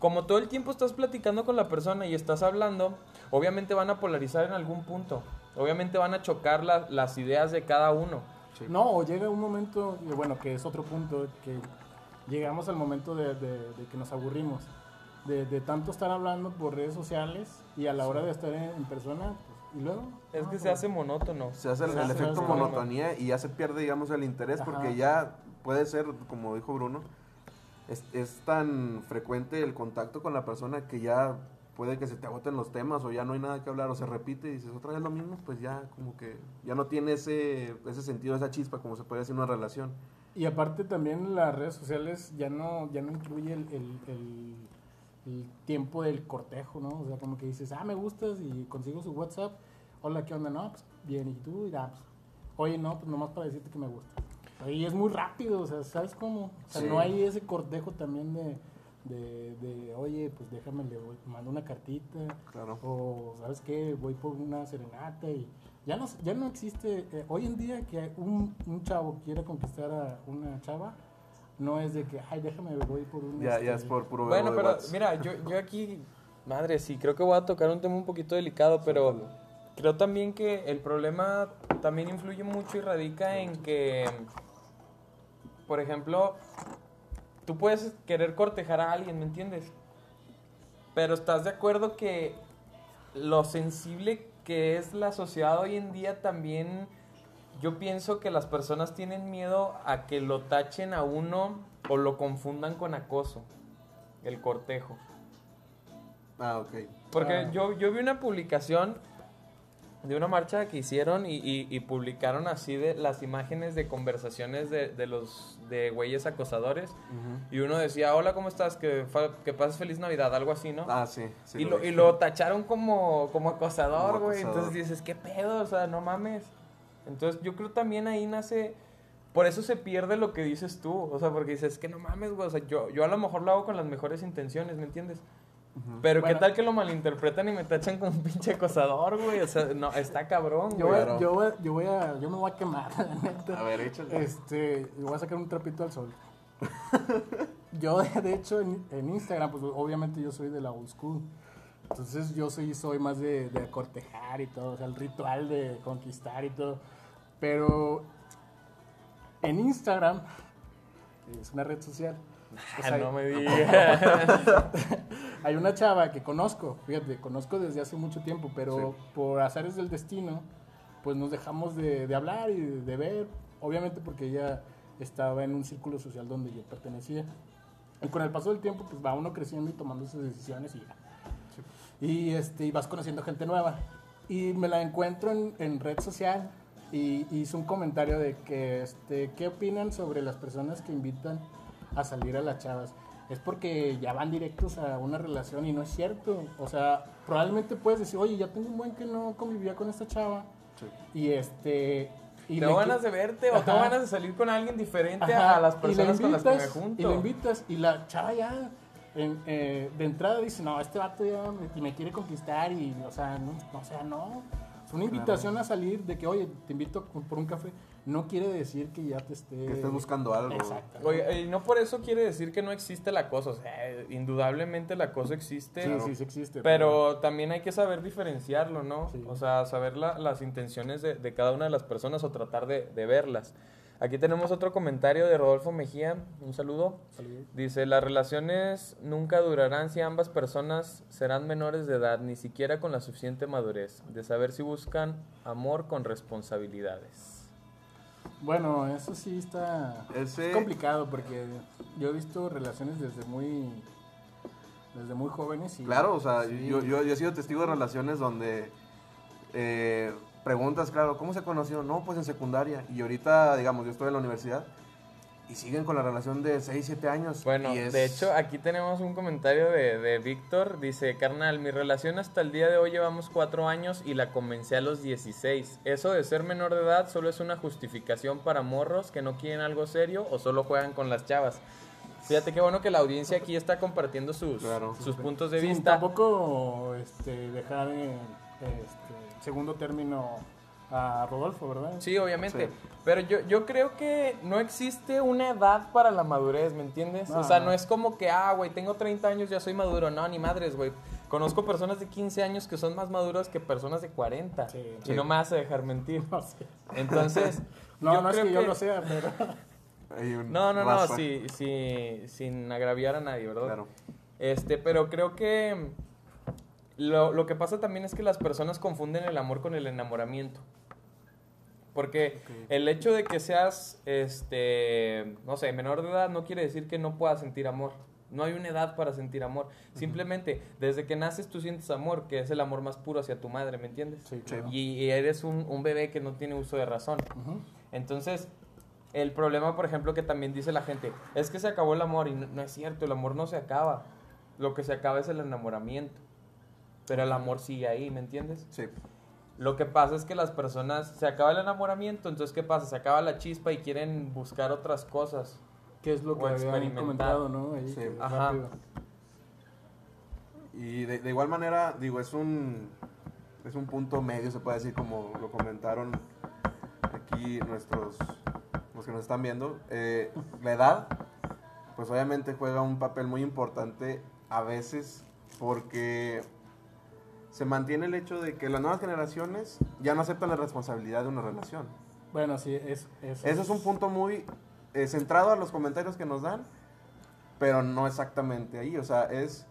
como todo el tiempo estás platicando con la persona y estás hablando, obviamente van a polarizar en algún punto. Obviamente van a chocar la- las ideas de cada uno. Sí. No, o llega un momento, y bueno, que es otro punto, que llegamos al momento de, de- de que nos aburrimos. De, de tanto estar hablando por redes sociales y a la hora de estar en, en persona, pues, y luego. Es que se hace monótono. Se hace el, Se el hace- efecto monotonía y ya se pierde, digamos, el interés Ajá. porque ya puede ser, como dijo Bruno, es, es tan frecuente el contacto con la persona que ya puede que se te agoten los temas o ya no hay nada que hablar o se repite y dices otra vez lo mismo, pues ya como que ya no tiene ese, ese sentido, esa chispa como se puede decir una relación. Y aparte también las redes sociales ya no, ya no incluye el, el- el- el tiempo del cortejo, ¿no? O sea, como que dices, ah, me gustas y consigo su WhatsApp. Hola, ¿qué onda? No, pues bien, ¿y tú? Y ya, pues, oye, no, pues nomás para decirte que me gusta. Y es muy rápido, o sea, ¿sabes cómo? O sea, Sí. no hay ese cortejo también de, de, de, oye, pues déjame, le voy- mando una cartita. Claro. O, ¿sabes qué? Voy por una serenata y ya no, ya no existe, eh, hoy en día que un, un chavo quiera conquistar a una chava, no es de que, ay, déjame, voy por un... Ya, este, ya es por puro Bueno, de pero mira, yo, yo aquí, madre, sí, creo que voy a tocar un tema un poquito delicado, pero creo también que el problema también influye mucho y radica en que, por ejemplo, tú puedes querer cortejar a alguien, ¿me entiendes? Pero estás de acuerdo que lo sensible que es la sociedad hoy en día también, yo pienso que las personas tienen miedo a que lo tachen a uno o lo confundan con acoso, el cortejo. Ah, ok. Porque Ah. yo, yo vi una publicación de una marcha que hicieron y, y- y publicaron así de las imágenes de conversaciones de, de los de güeyes acosadores. Y uno decía, hola, ¿cómo estás? Que, que pases feliz Navidad, algo así, ¿no? Ah, sí. sí y, lo, vi. y lo tacharon como, como acosador, güey. Entonces dices, ¿qué pedo? O sea, no mames. Entonces yo creo también ahí nace... Por eso se pierde lo que dices tú. O sea, porque dices, que no mames, güey. O sea, yo, yo a lo mejor lo hago con las mejores intenciones, ¿me entiendes? Pero Bueno. qué tal que lo malinterpretan y me tachan como un pinche acosador, güey. O sea, no, está cabrón, Yo güey. voy, yo, voy, a- yo voy a, yo me voy a quemar, la neta. A ver, échale. Este, voy a sacar un trapito al sol. yo, de hecho, en, en Instagram, pues obviamente yo soy de la old school. Entonces yo soy, soy más de, de cortejar y todo, o sea, el ritual de conquistar y todo. Pero en Instagram, es una red social, Ah, hay, no me digas. Hay una chava que conozco, fíjate, conozco desde hace mucho tiempo, pero Sí. por azares del destino, pues nos dejamos de, de hablar y de, de ver, obviamente porque ella estaba en un círculo social donde yo pertenecía. Y con el paso del tiempo, pues va uno creciendo y tomando sus decisiones y ya. Y, este, y vas conociendo gente nueva. Y me la encuentro en, en red social y hizo un comentario de que, este, ¿qué opinan sobre las personas que invitan a salir a las chavas? Es porque ya van directos a una relación y no es cierto. O sea, probablemente puedes decir, oye, ya tengo un buen que no convivía con esta chava. Sí. Y este... Y tengo ganas de verte o tengo ganas de salir con alguien diferente Ajá, a las personas con las que me junto. Y la invitas y la chava ya en- eh, de entrada dice, no, este vato ya me, me quiere conquistar y, o sea, no, o sea, no. Es una invitación a salir de que, oye, te invito por un café. No quiere decir que ya te esté... Que estés buscando algo. Exacto. Oye, y no por eso quiere decir que no existe el acoso. O sea, indudablemente el acoso existe. Sí, sí, sí existe. Pero también hay que saber diferenciarlo, ¿no? Sí. O sea, saber la- las intenciones de, de cada una de las personas o tratar de, de verlas. Aquí tenemos otro comentario de Rodolfo Mejía. Un saludo. Saludos. Dice, las relaciones nunca durarán si ambas personas serán menores de edad, ni siquiera con la suficiente madurez, de saber si buscan amor con responsabilidades. Bueno, eso sí está Ese- es complicado porque yo he visto relaciones desde muy desde muy jóvenes y Claro, o sea, Sí. yo, yo, yo he sido testigo de relaciones donde eh, preguntas, claro, ¿cómo se conoció? No, pues en secundaria. Y ahorita, digamos, yo estoy en la universidad y siguen con la relación de 6, 7 años. Bueno, y es- de hecho, aquí tenemos un comentario de, de Víctor. Dice, carnal, mi relación hasta el día de hoy llevamos cuatro años y la comencé a los 16. Eso de ser menor de edad solo es una justificación para morros que no quieren algo serio o solo juegan con las chavas. Fíjate qué bueno que la audiencia aquí está compartiendo sus, Claro. sus puntos de vista. tampoco este, dejar en este, segundo término a Rodolfo, ¿verdad? Sí, obviamente. Sí. Pero yo, yo creo que no existe una edad para la madurez, ¿me entiendes? No, o sea, no. no es como que, ah, güey, tengo 30 años, ya soy maduro. No, ni madres, güey. Conozco personas de 15 años que son más maduras que personas de 40. Sí, y sí. no me hace dejar mentir. No. Entonces, no, yo no es que yo lo sea, pero hay un No, no, no, raza. sí, sin agraviar a nadie, ¿verdad? Claro. Este, pero creo que lo, lo que pasa también es que las personas confunden el amor con el enamoramiento. Porque el hecho de que seas, este, no sé, menor de edad no quiere decir que no puedas sentir amor. No hay una edad para sentir amor. Simplemente, desde que naces tú sientes amor, que es el amor más puro hacia tu madre, ¿me entiendes? Sí, claro. Y, y eres un, un bebé que no tiene uso de razón. Entonces, el problema, por ejemplo, que también dice la gente, es que se acabó el amor y no, no es cierto, el amor no se acaba. Lo que se acaba es el enamoramiento. Pero el amor sigue ahí, ¿me entiendes? Sí. Lo que pasa es que las personas, se acaba el enamoramiento, entonces ¿qué pasa? Se acaba la chispa y quieren buscar otras cosas. que es lo que habían comentado, ¿no? Ahí, Sí. Ajá. rápido. Y de, de igual manera, digo, es un, es un punto medio, se puede decir, como lo comentaron aquí nuestros, los que nos están viendo. Eh, la edad, pues obviamente juega un papel muy importante a veces porque se mantiene el hecho de que las nuevas generaciones ya no aceptan la responsabilidad de una relación. Bueno, sí, es, eso Ese es un punto muy eh, centrado a los comentarios que nos dan, pero no exactamente ahí. O sea, es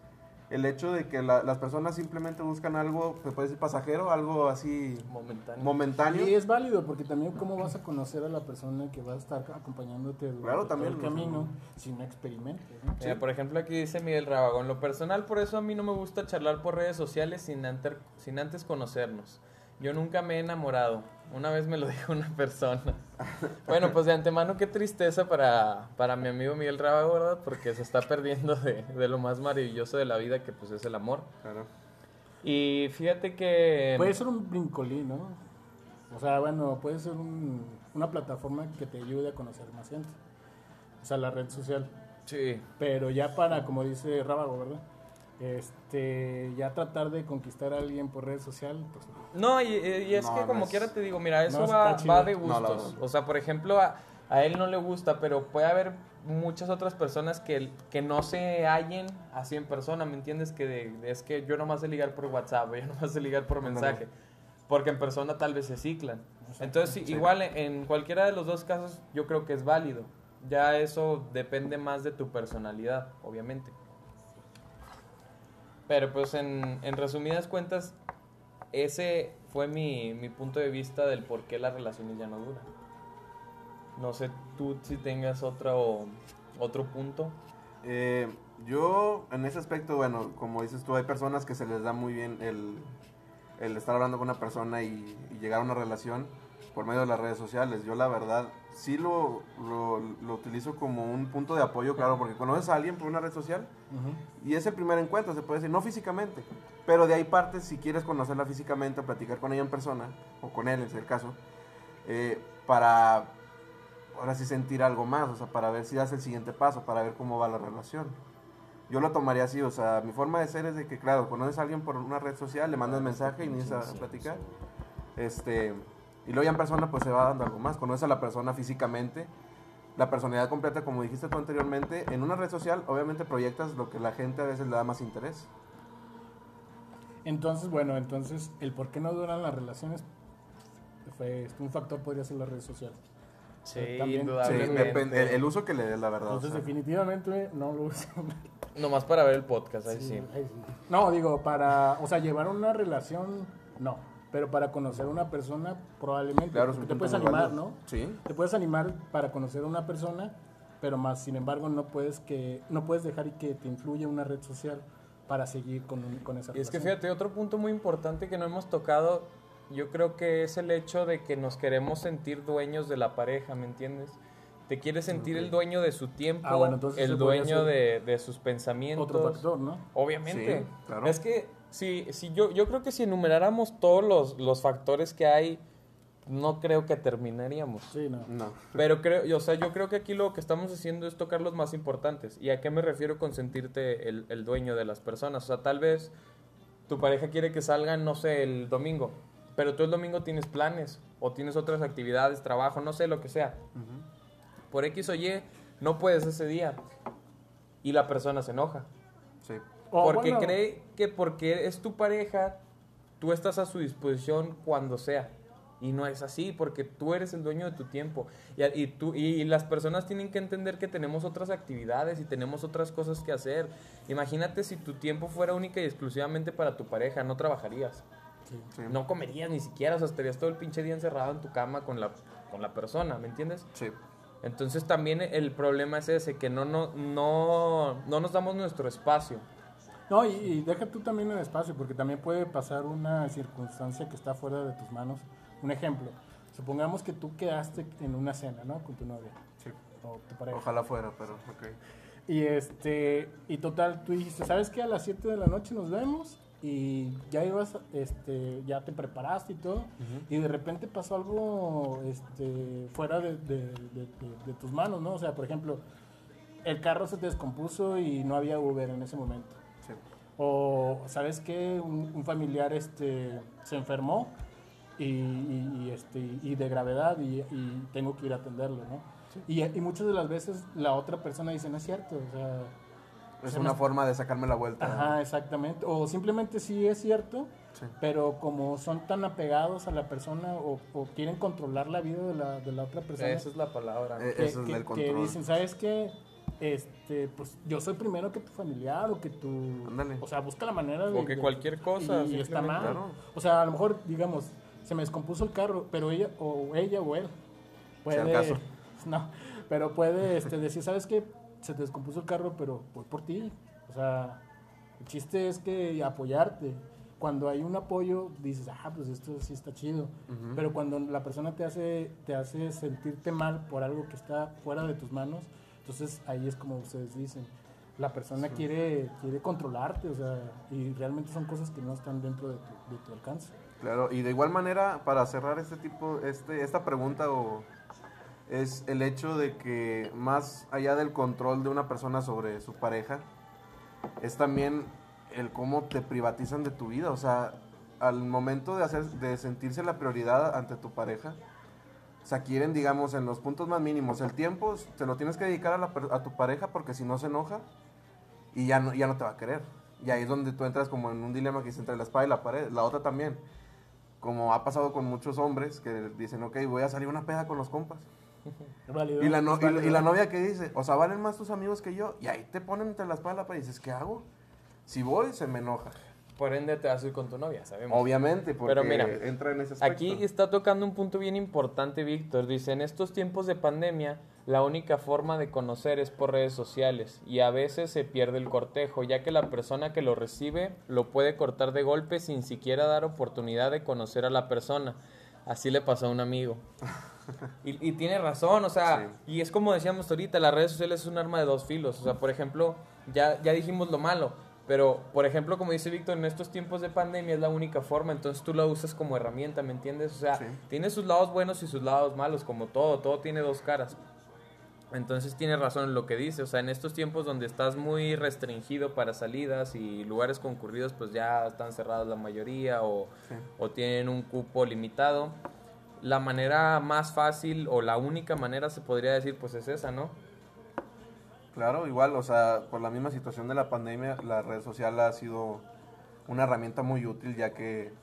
el hecho de que la- las personas simplemente buscan algo, se puede decir pasajero, algo así Momentáneo. momentáneo. Y es válido porque también cómo vas a conocer a la persona que va a estar acompañándote durante Claro, todo también, el camino si no experimentas. ¿no? Mira, por ejemplo, aquí dice Miguel Rábago, en lo personal, por eso a mí no me gusta charlar por redes sociales sin, anter- sin antes conocernos. Yo nunca me he enamorado. Una vez me lo dijo una persona. Bueno, pues de antemano qué tristeza para, para mi amigo Miguel Rábago, ¿verdad? Porque se está perdiendo de, de lo más maravilloso de la vida, que pues es el amor. Claro. Y fíjate que... Puede ser un brincolín, ¿no? O sea, bueno, puede ser un- una plataforma que te ayude a conocer más gente. O sea, la red social. Sí. Pero ya para, como dice Rábago, ¿verdad? Este, ya tratar de conquistar a alguien por red social, pues no. No, y, y es No, que no como es- quiera te digo, mira, eso No, va, de gustos. o sea, por ejemplo, a, a él no le gusta, pero puede haber muchas otras personas que, que no se hallen así en persona, ¿me entiendes? Que de- es que yo nomás sé ligar por WhatsApp, yo nomás sé ligar por mensaje. Porque en persona tal vez se ciclan. Entonces, sí, igual en cualquiera de los dos casos, yo creo que es válido. Ya eso depende más de tu personalidad, obviamente. Pero pues en, en resumidas cuentas, ese fue mi, mi punto de vista del por qué las relaciones ya no duran. No sé tú si tengas otro, otro punto. Eh, yo, en ese aspecto, bueno, como dices tú, hay personas que se les da muy bien el, el estar hablando con una persona y, y llegar a una relación. por medio de las redes sociales. Yo la verdad sí lo, lo, lo utilizo como un punto de apoyo, claro, porque conoces a alguien por una red social y es el primer encuentro, se puede decir, no físicamente, pero de ahí parte si quieres conocerla físicamente, platicar con ella en persona, o con él en ese caso, eh, para ahora sí sentir algo más, o sea, para ver si das el siguiente paso, para ver cómo va la relación. Yo lo tomaría así, o sea, mi forma de ser es de que, claro, conoces a alguien por una red social, le mandas mensaje y inicias a platicar. Este, y luego ya en persona pues se va dando algo más, conoces a la persona físicamente, la personalidad completa, como dijiste tú anteriormente, en una red social obviamente proyectas lo que la gente a veces le da más interés. Entonces, bueno, entonces el por qué no duran las relaciones fue un factor podría ser las redes sociales. Sí, También- Sí, indudablemente. depende, el, el uso que le des, la verdad. o Entonces sea. definitivamente no lo uso. Nomás para ver el podcast, ahí Sí, sí. ahí sí. No, digo, para, o sea, llevar una relación, no. Pero para conocer a una persona, probablemente. Claro, porque te puedes animar. ¿no? Sí, Te puedes animar para conocer a una persona, pero más, sin embargo, no puedes que no puedes dejar que te influya una red social para seguir con, un- con esa Y es que relación. fíjate, otro punto muy importante que no hemos tocado, yo creo que es el hecho de que nos queremos sentir dueños de la pareja, ¿me entiendes? Te quieres sentir el dueño de su tiempo, Ah, bueno, el dueño de, de sus pensamientos. Otro factor, ¿no? Obviamente. Sí, claro. Es que si, si yo, yo creo que si enumeráramos todos los, los factores que hay, no creo que terminaríamos. Sí, no. no. Pero creo, yo- o sea, yo creo que aquí lo que estamos haciendo es tocar los más importantes. ¿Y a qué me refiero con sentirte el, el dueño de las personas? O sea, tal vez tu pareja quiere que salgan, no sé, el domingo, pero tú el domingo tienes planes o tienes otras actividades, trabajo, no sé, lo que sea. Por X o Y, no puedes ese día. Y la persona se enoja. Sí. O porque bueno, cree que porque es tu pareja, tú estás a su disposición cuando sea. Y no es así, porque tú eres el dueño de tu tiempo. Y, y tú, y, las personas tienen que entender que tenemos otras actividades y tenemos otras cosas que hacer. Imagínate si tu tiempo fuera única y exclusivamente para tu pareja, no trabajarías. sí. Sí. No comerías ni siquiera, o sea, estarías todo el pinche día encerrado en tu cama con la, con la persona, ¿me entiendes? Sí. Entonces también el problema es ese, que no, no, no, no nos damos nuestro espacio. No, y, y deja tú también el espacio, porque también puede pasar una circunstancia que está fuera de tus manos. Un ejemplo, supongamos que tú quedaste en una cena, ¿no? Con tu novia Sí. o tu pareja. Ojalá fuera, pero ok. Y este, y total, tú dijiste, ¿sabes qué? A las 7 de la noche nos vemos y ya ibas, este, ya te preparaste y todo, y de repente pasó algo, este, fuera de, de- de- de- de tus manos, ¿no? O sea, por ejemplo, el carro se te descompuso y no había Uber en ese momento. Sí. O, ¿sabes qué? Un, un familiar este, se enfermó y, y- y, este, y de gravedad y, y tengo que ir a atenderlo, ¿no? Y, y muchas de las veces la otra persona dice, no es cierto, o sea... Es se una nos- forma de sacarme la vuelta. Ajá, exactamente. O simplemente sí es cierto, Sí. pero como son tan apegados a la persona o, o quieren controlar la vida de la, de la otra persona, Esa es la palabra. Eh, que, Eso es que- que control. dicen, ¿sabes qué? Este, pues yo soy primero que tu familiar o que tu... Ándale. O sea, busca la manera de... O que de- cualquier cosa, Y, está simplemente. mal. Claro. O sea, a lo mejor, digamos, se me descompuso el carro, pero ella o ella o él puede... Sea el caso. No, pero puede este, decir, ¿sabes qué? Se te descompuso el carro, pero voy por ti. O sea, el chiste es que apoyarte. Cuando hay un apoyo, dices, ah, pues esto sí está chido. Pero cuando la persona te hace, te hace sentirte mal por algo que está fuera de tus manos, entonces ahí es como ustedes dicen. La persona quiere, quiere controlarte, o sea, y realmente son cosas que no están dentro de tu, de tu alcance. Claro, y de igual manera, para cerrar este tipo, este, esta pregunta o es el hecho de que más allá del control de una persona sobre su pareja, es también el cómo te privatizan de tu vida. O sea, al momento de hacer, de sentirse la prioridad ante tu pareja, o sea, quieren, digamos, en los puntos más mínimos, el tiempo te lo tienes que dedicar a, la a tu pareja porque si no se enoja y ya no, ya no te va a querer. Y ahí es donde tú entras como en un dilema que es entre la espada y la pared. La otra también, como ha pasado con muchos hombres que dicen, ok, voy a salir una peda con los compas. ¿Es válido? Y la, no- ¿Es y y la novia que dice, o sea, valen más tus amigos que yo. Y ahí te ponen entre la espada y la pared y dices, ¿qué hago? Si voy, se me enoja. Por ende te vas a ir con tu novia, sabemos. Obviamente, porque Pero mira, entra en ese aspecto. Aquí está tocando un punto bien importante, Víctor. Dice, en estos tiempos de pandemia, la única forma de conocer es por redes sociales y a veces se pierde el cortejo, ya que la persona que lo recibe lo puede cortar de golpe sin siquiera dar oportunidad de conocer a la persona. Así le pasó a un amigo. Y, y tiene razón, o sea, y es como decíamos ahorita, las redes sociales es un arma de dos filos. O sea, por ejemplo, ya, ya dijimos lo malo, pero por ejemplo, como dice Víctor, en estos tiempos de pandemia es la única forma, entonces tú la usas como herramienta, ¿me entiendes? O sea, tiene sus lados buenos y sus lados malos, como todo, todo tiene dos caras. Entonces tiene razón en lo que dice, o sea, en estos tiempos donde estás muy restringido para salidas y lugares concurridos pues ya están cerrados la mayoría o, o tienen un cupo limitado, la manera más fácil o la única manera se podría decir pues es esa, ¿no? Claro, igual, o sea, por la misma situación de la pandemia, la red social ha sido una herramienta muy útil ya que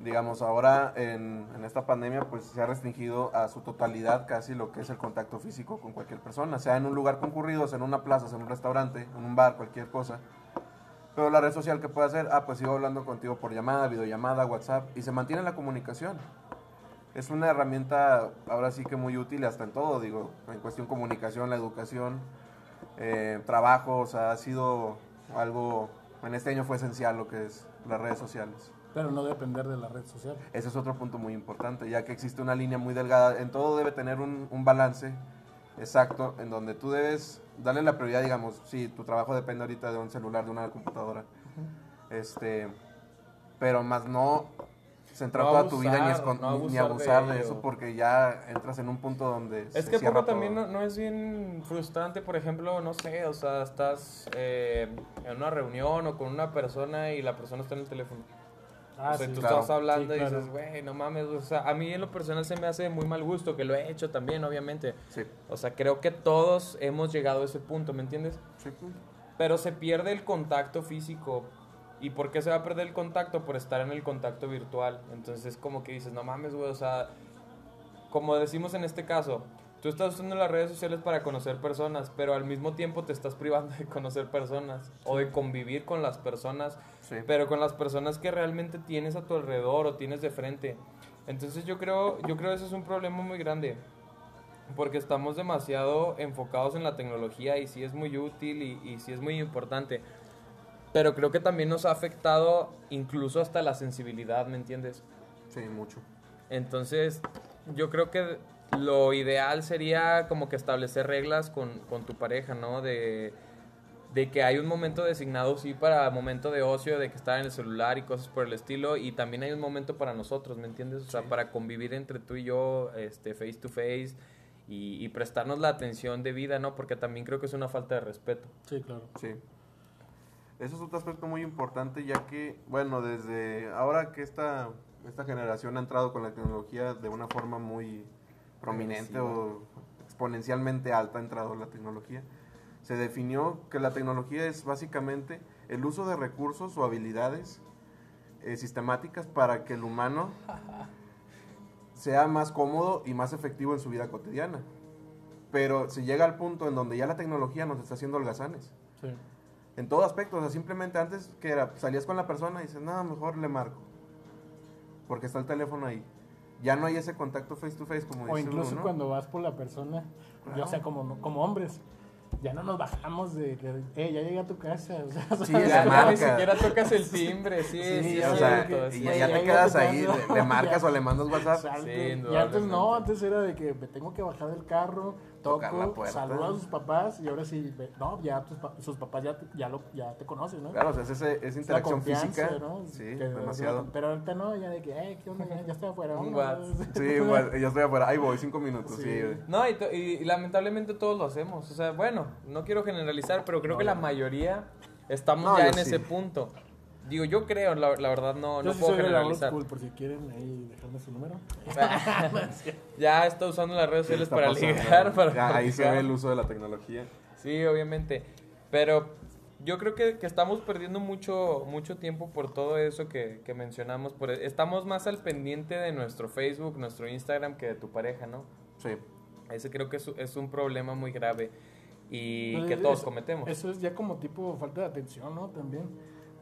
digamos, ahora en, esta pandemia pues se ha restringido a su totalidad casi lo que es el contacto físico con cualquier persona, sea en un lugar concurrido, sea en una plaza, sea en un restaurante, en un bar, cualquier cosa. Pero la red social que puede hacer, ah, pues sigo hablando contigo por llamada, videollamada, WhatsApp, y se mantiene la comunicación. Es una herramienta ahora sí que muy útil hasta en todo, digo, en cuestión comunicación, la educación, eh, trabajo, o sea, ha sido algo, en este año fue esencial lo que es las redes sociales. Pero no depender de la red social. Ese es otro punto muy importante, ya que existe una línea muy delgada. En todo debe tener un, un balance exacto en donde tú debes darle la prioridad, digamos, si tu trabajo depende ahorita de un celular, de una computadora. este Pero más no centrar toda tu vida ni, abusar, de, eso porque ya entras en un punto donde es que poco también no, es bien frustrante por ejemplo no sé o sea estás eh, en una reunión o con una persona y la persona está en el teléfono Ah, o sea, tú estás hablando y dices, güey, no mames. O sea, a mí en lo personal se me hace muy mal gusto, que lo he hecho también, obviamente. Sí. O sea, creo que todos hemos llegado a ese punto, ¿me entiendes? Sí. Pero se pierde el contacto físico. ¿Y por qué se va a perder el contacto? Por estar en el contacto virtual. Entonces, es como que dices, no mames, güey, o sea, como decimos en este caso, Tú estás usando las redes sociales para conocer personas, pero al mismo tiempo te estás privando de conocer personas o de convivir con las personas, pero con las personas que realmente tienes a tu alrededor o tienes de frente. Entonces yo creo, yo creo que eso es un problema muy grande, porque estamos demasiado enfocados en la tecnología y sí es muy útil y, y sí es muy importante, pero creo que también nos ha afectado incluso hasta la sensibilidad, ¿me entiendes? Sí, mucho. Entonces, yo creo que lo ideal sería como que establecer reglas con, tu pareja, ¿no? De, que hay un momento designado, sí, para momento de ocio, de que estar en el celular y cosas por el estilo, y también hay un momento para nosotros, ¿me entiendes? O sea, para convivir entre tú y yo, este, face to face, y, y prestarnos la atención debida, ¿no? Porque también creo que es una falta de respeto. Sí, claro. Sí. Eso es otro aspecto muy importante, ya que, bueno, desde ahora que esta, esta generación ha entrado con la tecnología de una forma muy prominente o exponencialmente alta ha entrado la tecnología. Se definió que la tecnología es básicamente el uso de recursos o habilidades eh, sistemáticas para que el humano sea más cómodo y más efectivo en su vida cotidiana. Pero se llega al punto en donde ya la tecnología nos está haciendo holgazanes. En todo aspecto, o sea, simplemente antes que era, salías con la persona y dices, no, mejor le marco. Porque está el teléfono ahí ya no hay ese contacto face to face como O incluso cuando vas por la persona, yo, o sea, como, como hombres, ya no nos bajamos de, eh, ya llegué a tu casa. O sea, sí, ya ni siquiera tocas el timbre, sí, sí, o sea, y ya, te quedas ahí, le, marcas o le mandas WhatsApp. Sí, y antes no, antes era de que me tengo que bajar del carro, toco, saludo a sus papás y ahora sí, no, ya sus papás ya, ya, lo, ya te conocen, ¿no? Claro, o sea, es esa, esa interacción física. ¿no? Sí, demasiado. Pero ahorita no, ya de que, eh, ¿qué onda? Ya, estoy afuera. Un Sí, igual, ya estoy afuera, ahí voy, cinco minutos, sí. No, y, y, lamentablemente todos lo hacemos, o sea, bueno, no quiero generalizar, pero creo que la mayoría estamos ya en ese punto. Digo, yo creo, la, la verdad no, no puedo generalizar. School, por si quieren ahí dejarme su número. ya está usando las redes sociales para ligar, para ahí se ve el uso de la tecnología. Sí, obviamente. Pero yo creo que, que, estamos perdiendo mucho, mucho tiempo por todo eso que, que mencionamos. Por, estamos más al pendiente de nuestro Facebook, nuestro Instagram que de tu pareja, ¿no? Sí. Ese creo que es, es un problema muy grave y que todos cometemos. Eso es ya como tipo falta de atención, ¿no? También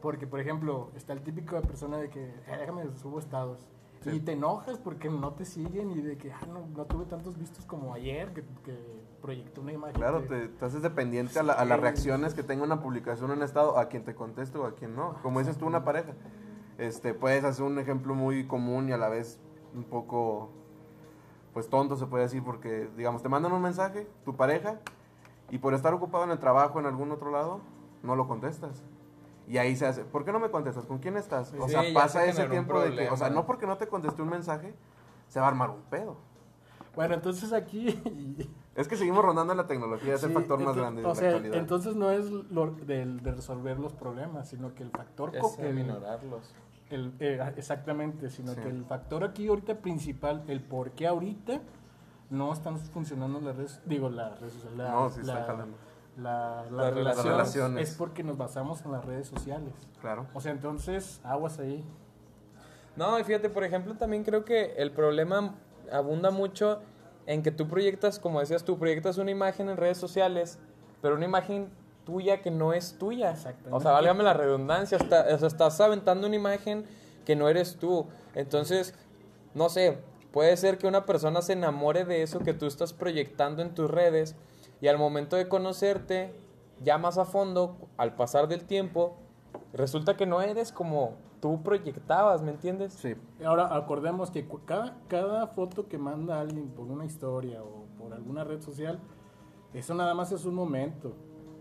porque, por ejemplo, está el típico de persona de que, eh, déjame, subo estados. Y te enojas porque no te siguen y de que, ah, no, no tuve tantos vistos como ayer que, que proyectó una imagen. Claro, te, te, haces dependiente a, las reacciones que tenga una publicación en estado, a quien te conteste o a quien no. Como dices tú, una pareja. Este, puedes hacer un ejemplo muy común y a la vez un poco, pues tonto se puede decir, porque, digamos, te mandan un mensaje, tu pareja, y por estar ocupado en el trabajo en algún otro lado, no lo contestas. Y ahí se hace, ¿por qué no me contestas? ¿Con quién estás? O Sí, sea, pasa se ese tiempo de que, o sea, no porque no te contesté un mensaje, se va a armar un pedo. Bueno, entonces aquí... Es que seguimos rondando en la tecnología, es el factor más grande de O la sea, actualidad. entonces no es lo del- de, resolver los problemas, sino que el factor... Es el- minorarlos. el- eh, exactamente, sino Sí. que el factor aquí ahorita principal, el por qué ahorita no están funcionando las redes, digo, las redes sociales, la- No, sí está la- la- las relaciones. es porque nos basamos en las redes sociales. Claro. O sea, entonces, aguas ahí. No, y fíjate, por ejemplo, también creo que el problema abunda mucho en que tú proyectas, como decías tú, proyectas una imagen en redes sociales, pero una imagen tuya que no es tuya. Exactamente. O sea, válgame la redundancia, está- o sea, estás aventando una imagen que no eres tú. Entonces, no sé, puede ser que una persona se enamore de eso que tú estás proyectando en tus redes y al momento de conocerte, ya más a fondo, al pasar del tiempo, resulta que no eres como tú proyectabas, ¿me entiendes? Sí. Ahora, acordemos que cada, cada foto que manda alguien por una historia o por alguna red social, eso nada más es un momento.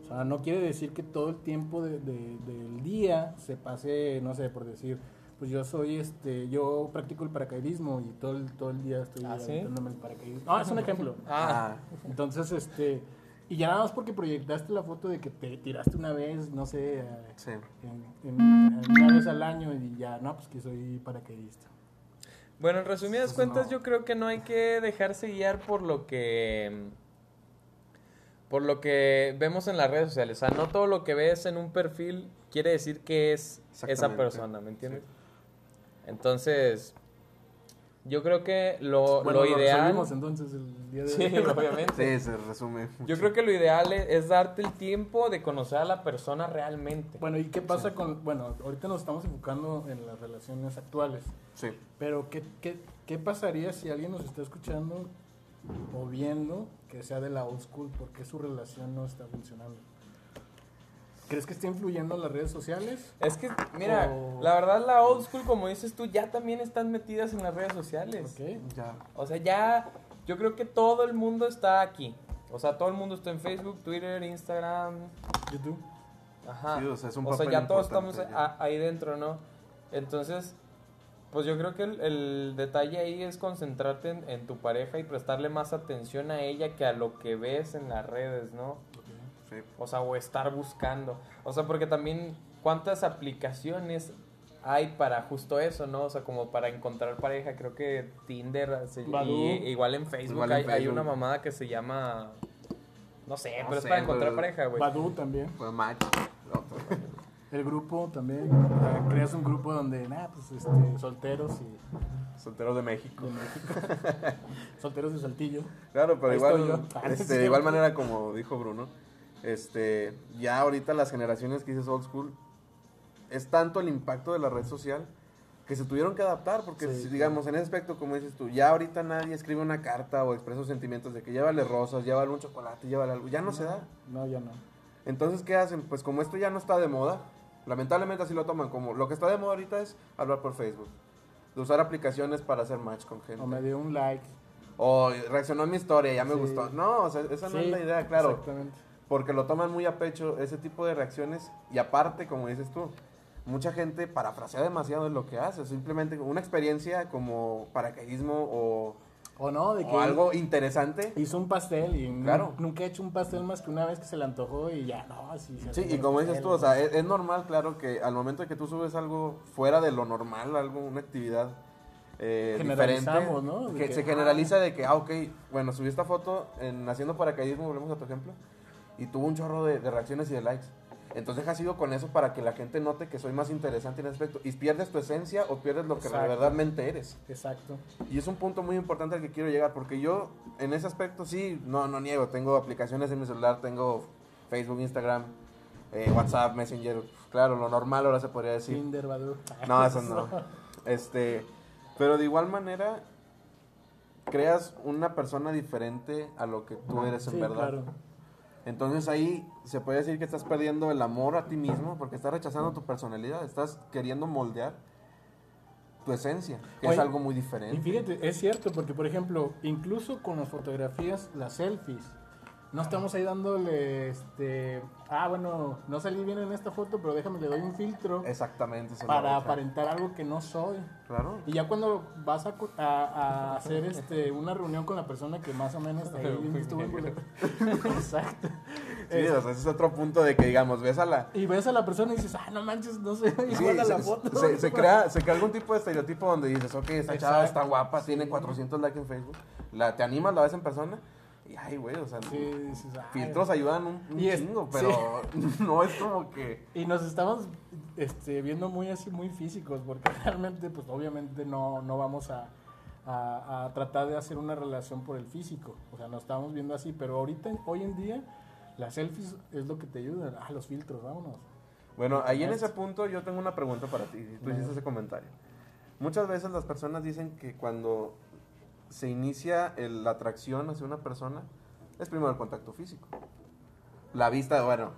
O sea, no quiere decir que todo el tiempo de- de- del día se pase, no sé, por decir, pues yo soy, este, yo practico el paracaidismo y todo el, todo el día estoy ¿Ah, sí? el paracaidismo. Ah, es un ejemplo. Ah, Entonces, este, y ya nada más porque proyectaste la foto de que te tiraste una vez, no sé, Sí. en- en- una vez al año y ya, no, pues que soy paracaidista. Bueno, en resumidas Pues cuentas, no. yo creo que no hay que dejarse guiar por lo que por lo que vemos en las redes sociales. O sea, no todo lo que ves en un perfil quiere decir que es esa persona, ¿me entiendes? Entonces, yo creo que lo, Bueno, lo ideal. entonces el día de Sí, hoy. obviamente. Sí, se resume. Yo creo que lo ideal es, es darte el tiempo de conocer a la persona realmente. Bueno, ¿y qué pasa con, bueno, ahorita nos estamos enfocando en las relaciones actuales, Sí. pero ¿qué, qué, qué pasaría si alguien nos está escuchando o viendo que sea de la old school porque su relación no está funcionando? ¿Crees que está influyendo las redes sociales? Es que, mira, O- la verdad la old school, como dices tú, ya también están metidas en las redes sociales. ¿Ok? Ya. O sea, ya yo creo que todo el mundo está aquí. O sea, todo el mundo está en Facebook, Twitter, Instagram. YouTube. Ajá. Sí, o sea, es un o sea, ya todos estamos ya. ahí dentro, ¿no? Entonces, pues yo creo que el, el detalle ahí es concentrarte en, en tu pareja y prestarle más atención a ella que a lo que ves en las redes, ¿no? Sí. O sea, o estar buscando. O sea, porque también cuántas aplicaciones hay para justo eso, ¿no? O sea, como para encontrar pareja. Creo que Tinder, se- y, igual en Facebook, Igual en hay, hay una mamada que se llama... No sé, No pero es para encontrar pero- pareja, güey. Badu también. Fue match. El grupo también. Creas un grupo donde, nada, pues este, solteros y Soltero de México. de México. solteros de Saltillo. Claro, pero Ahí igual, este, de igual manera como dijo Bruno, este, ya ahorita las generaciones que dices old school, es tanto el impacto de la red social que se tuvieron que adaptar, porque Sí, digamos, en ese aspecto, como dices tú, ya ahorita nadie escribe una carta o expresa sus sentimientos de que llévale rosas, llévale un chocolate, llévale algo, ya no se da. No, ya no. Entonces, ¿qué hacen? Pues como esto ya no está de moda, lamentablemente así lo toman, como lo que está de moda ahorita es hablar por Facebook, de usar aplicaciones para hacer match con gente. O me dio un like. O reaccionó a mi historia, ya me Sí. gustó. No, o sea, esa no es la idea, claro. Exactamente. Porque lo toman muy a pecho ese tipo de reacciones. Y aparte, como dices tú, mucha gente parafrasea demasiado en lo que hace. Simplemente una experiencia como paracaidismo o, O no, de que o algo interesante. hizo un pastel y Claro. nunca he hecho un pastel más que una vez que se le antojó y ya, no, así se Sí, y como dices tú, o sea, es, es normal, claro, que al momento de que tú subes algo fuera de lo normal, algo, una actividad eh, diferente, ¿no? Que que, se ah. generaliza de que, ah, ok, bueno, subí esta foto en haciendo paracaidismo, volvemos a tu ejemplo, y tuvo un chorro de, de reacciones y de likes. Entonces has ido con eso para que la gente note que soy más interesante en ese aspecto. Y pierdes tu esencia o pierdes lo que Exacto. verdaderamente eres. Exacto. Y es un punto muy importante al que quiero llegar, porque yo en ese aspecto sí, no, no niego, tengo aplicaciones en mi celular, tengo Facebook, Instagram, eh, WhatsApp, Messenger, claro, lo normal ahora se podría decir. Tinder. No, eso no. Este, pero de igual manera creas una persona diferente a lo que tú eres en Sí, verdad. claro. Entonces ahí se puede decir que estás perdiendo el amor a ti mismo porque estás rechazando tu personalidad, estás queriendo moldear tu esencia, que Oye, es algo muy Y diferente. fíjate, es cierto, porque por ejemplo, incluso con las fotografías, las selfies, no estamos ahí dándole, este, ah, bueno, no salí bien en esta foto, pero déjame, le doy un filtro Exactamente. para aparentar algo que no soy. Claro. Y ya cuando vas a, a- a hacer este, una reunión con la persona que más o menos está ahí estuvo. Exacto. Sí, Es- o sea, ese es otro punto de que, digamos, ves a la... y ves a la persona y dices, ah, no manches, no sé, Sí, igual a la se, foto. se- se crea, se crea algún tipo de estereotipo donde dices, ok, esta chava está guapa, tiene 400 likes en Facebook, la, te animas, la ves en persona, y ay, güey, o sea, Sí, dices, "Ay". filtros ayudan un, un es- chingo, pero no es como que... Y nos estamos este, viendo muy así, muy físicos, porque realmente, pues obviamente no, no vamos a, a- a tratar de hacer una relación por el físico. O sea, nos estamos viendo así, pero ahorita, hoy en día, las selfies es lo que te ayudan. Ah, los filtros, vámonos. Bueno, ahí en ese punto yo tengo una pregunta para ti, tú hiciste ese comentario. Muchas veces las personas dicen que cuando se inicia el- la atracción hacia una persona, es primero el contacto físico. La vista, bueno,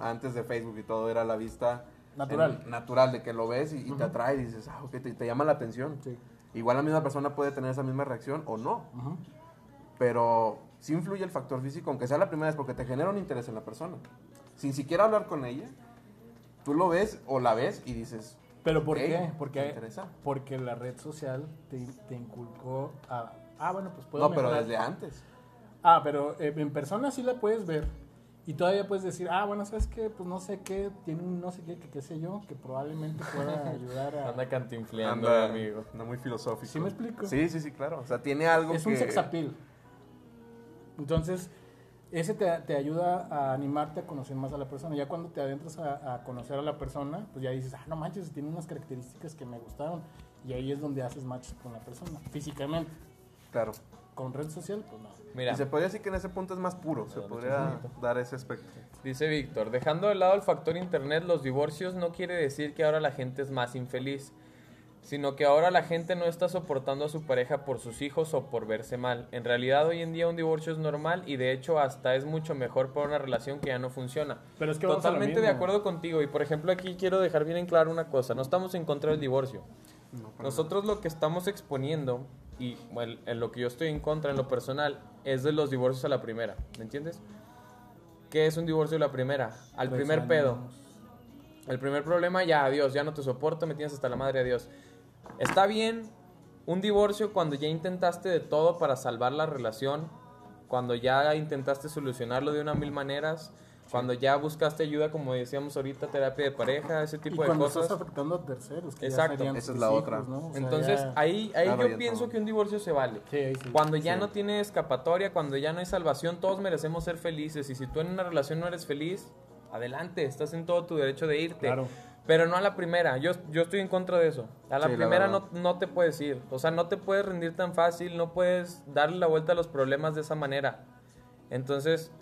antes de Facebook y todo era la vista Natural. en- natural, de que lo ves y, y te atrae y dices, ah, ok, te, te llama la atención. Sí. Igual la misma persona puede tener esa misma reacción o no, pero sí influye el factor físico, aunque sea la primera vez, porque te genera un interés en la persona. Sin siquiera hablar con ella, tú lo ves o la ves y dices, ¿Pero por Ok, qué? me Porque, interesa. porque la red social te, te inculcó a... Ah, bueno, pues puedo no, pero desde antes. Ah, pero eh, en persona sí la puedes ver. Y todavía puedes decir, ah, bueno, ¿sabes qué? Pues no sé qué, tiene un no sé qué, que qué sé yo, que probablemente pueda ayudar a... Anda cantinfleando, Anda, amigo. anda muy filosófico. ¿Sí me explico? Sí, sí, sí, claro. O sea, tiene algo es que... un sex appeal. Entonces, ese te, te ayuda a animarte a conocer más a la persona. Ya cuando te adentras a, a conocer a la persona, pues ya dices, ah, no manches, tiene unas características que me gustaron. Y ahí es donde haces match con la persona, físicamente. Claro. Con red social, pues no. Mira, Y se podría decir que en ese punto es más puro. Se podría dar ese aspecto. dice Víctor, dejando de lado el factor internet, los divorcios no quiere decir que ahora la gente es más infeliz, sino que ahora la gente no está soportando a su pareja por sus hijos o por verse mal. En realidad hoy en día un divorcio es normal y de hecho hasta es mucho mejor para una relación que ya no funciona. Pero es que Totalmente de acuerdo contigo y por ejemplo aquí quiero dejar bien en claro una cosa, no estamos en contra del divorcio. No, Nosotros lo que estamos exponiendo y bueno, en lo que yo estoy en contra en lo personal es de los divorcios a la primera, ¿me entiendes? ¿Qué es un divorcio a la primera? Al Tres primer años. pedo. El primer problema, ya, adiós, ya no te soporto, me tienes hasta la madre, adiós. Está bien un divorcio cuando ya intentaste de todo para salvar la relación, cuando ya intentaste solucionarlo de una mil maneras, cuando ya buscaste ayuda, como decíamos ahorita, terapia de pareja, ese Y tipo de cuando cosas. estás afectando a terceros, que Exacto. ya Esa es la hijos, otra. ¿no? O sea, Entonces, ya- ahí, ahí Claro, yo pienso todo. que un divorcio se vale. Sí, ahí sí. Cuando ya Sí. no tiene escapatoria, cuando ya no hay salvación, todos merecemos ser felices. Y si tú en una relación no eres feliz, adelante, estás en todo tu derecho de irte. Claro. Pero no a la primera, yo, yo estoy en contra de eso. A la Sí, la primera no, no te puedes ir. O sea, no te puedes rendir tan fácil, no puedes darle la vuelta a los problemas de esa manera. Entonces,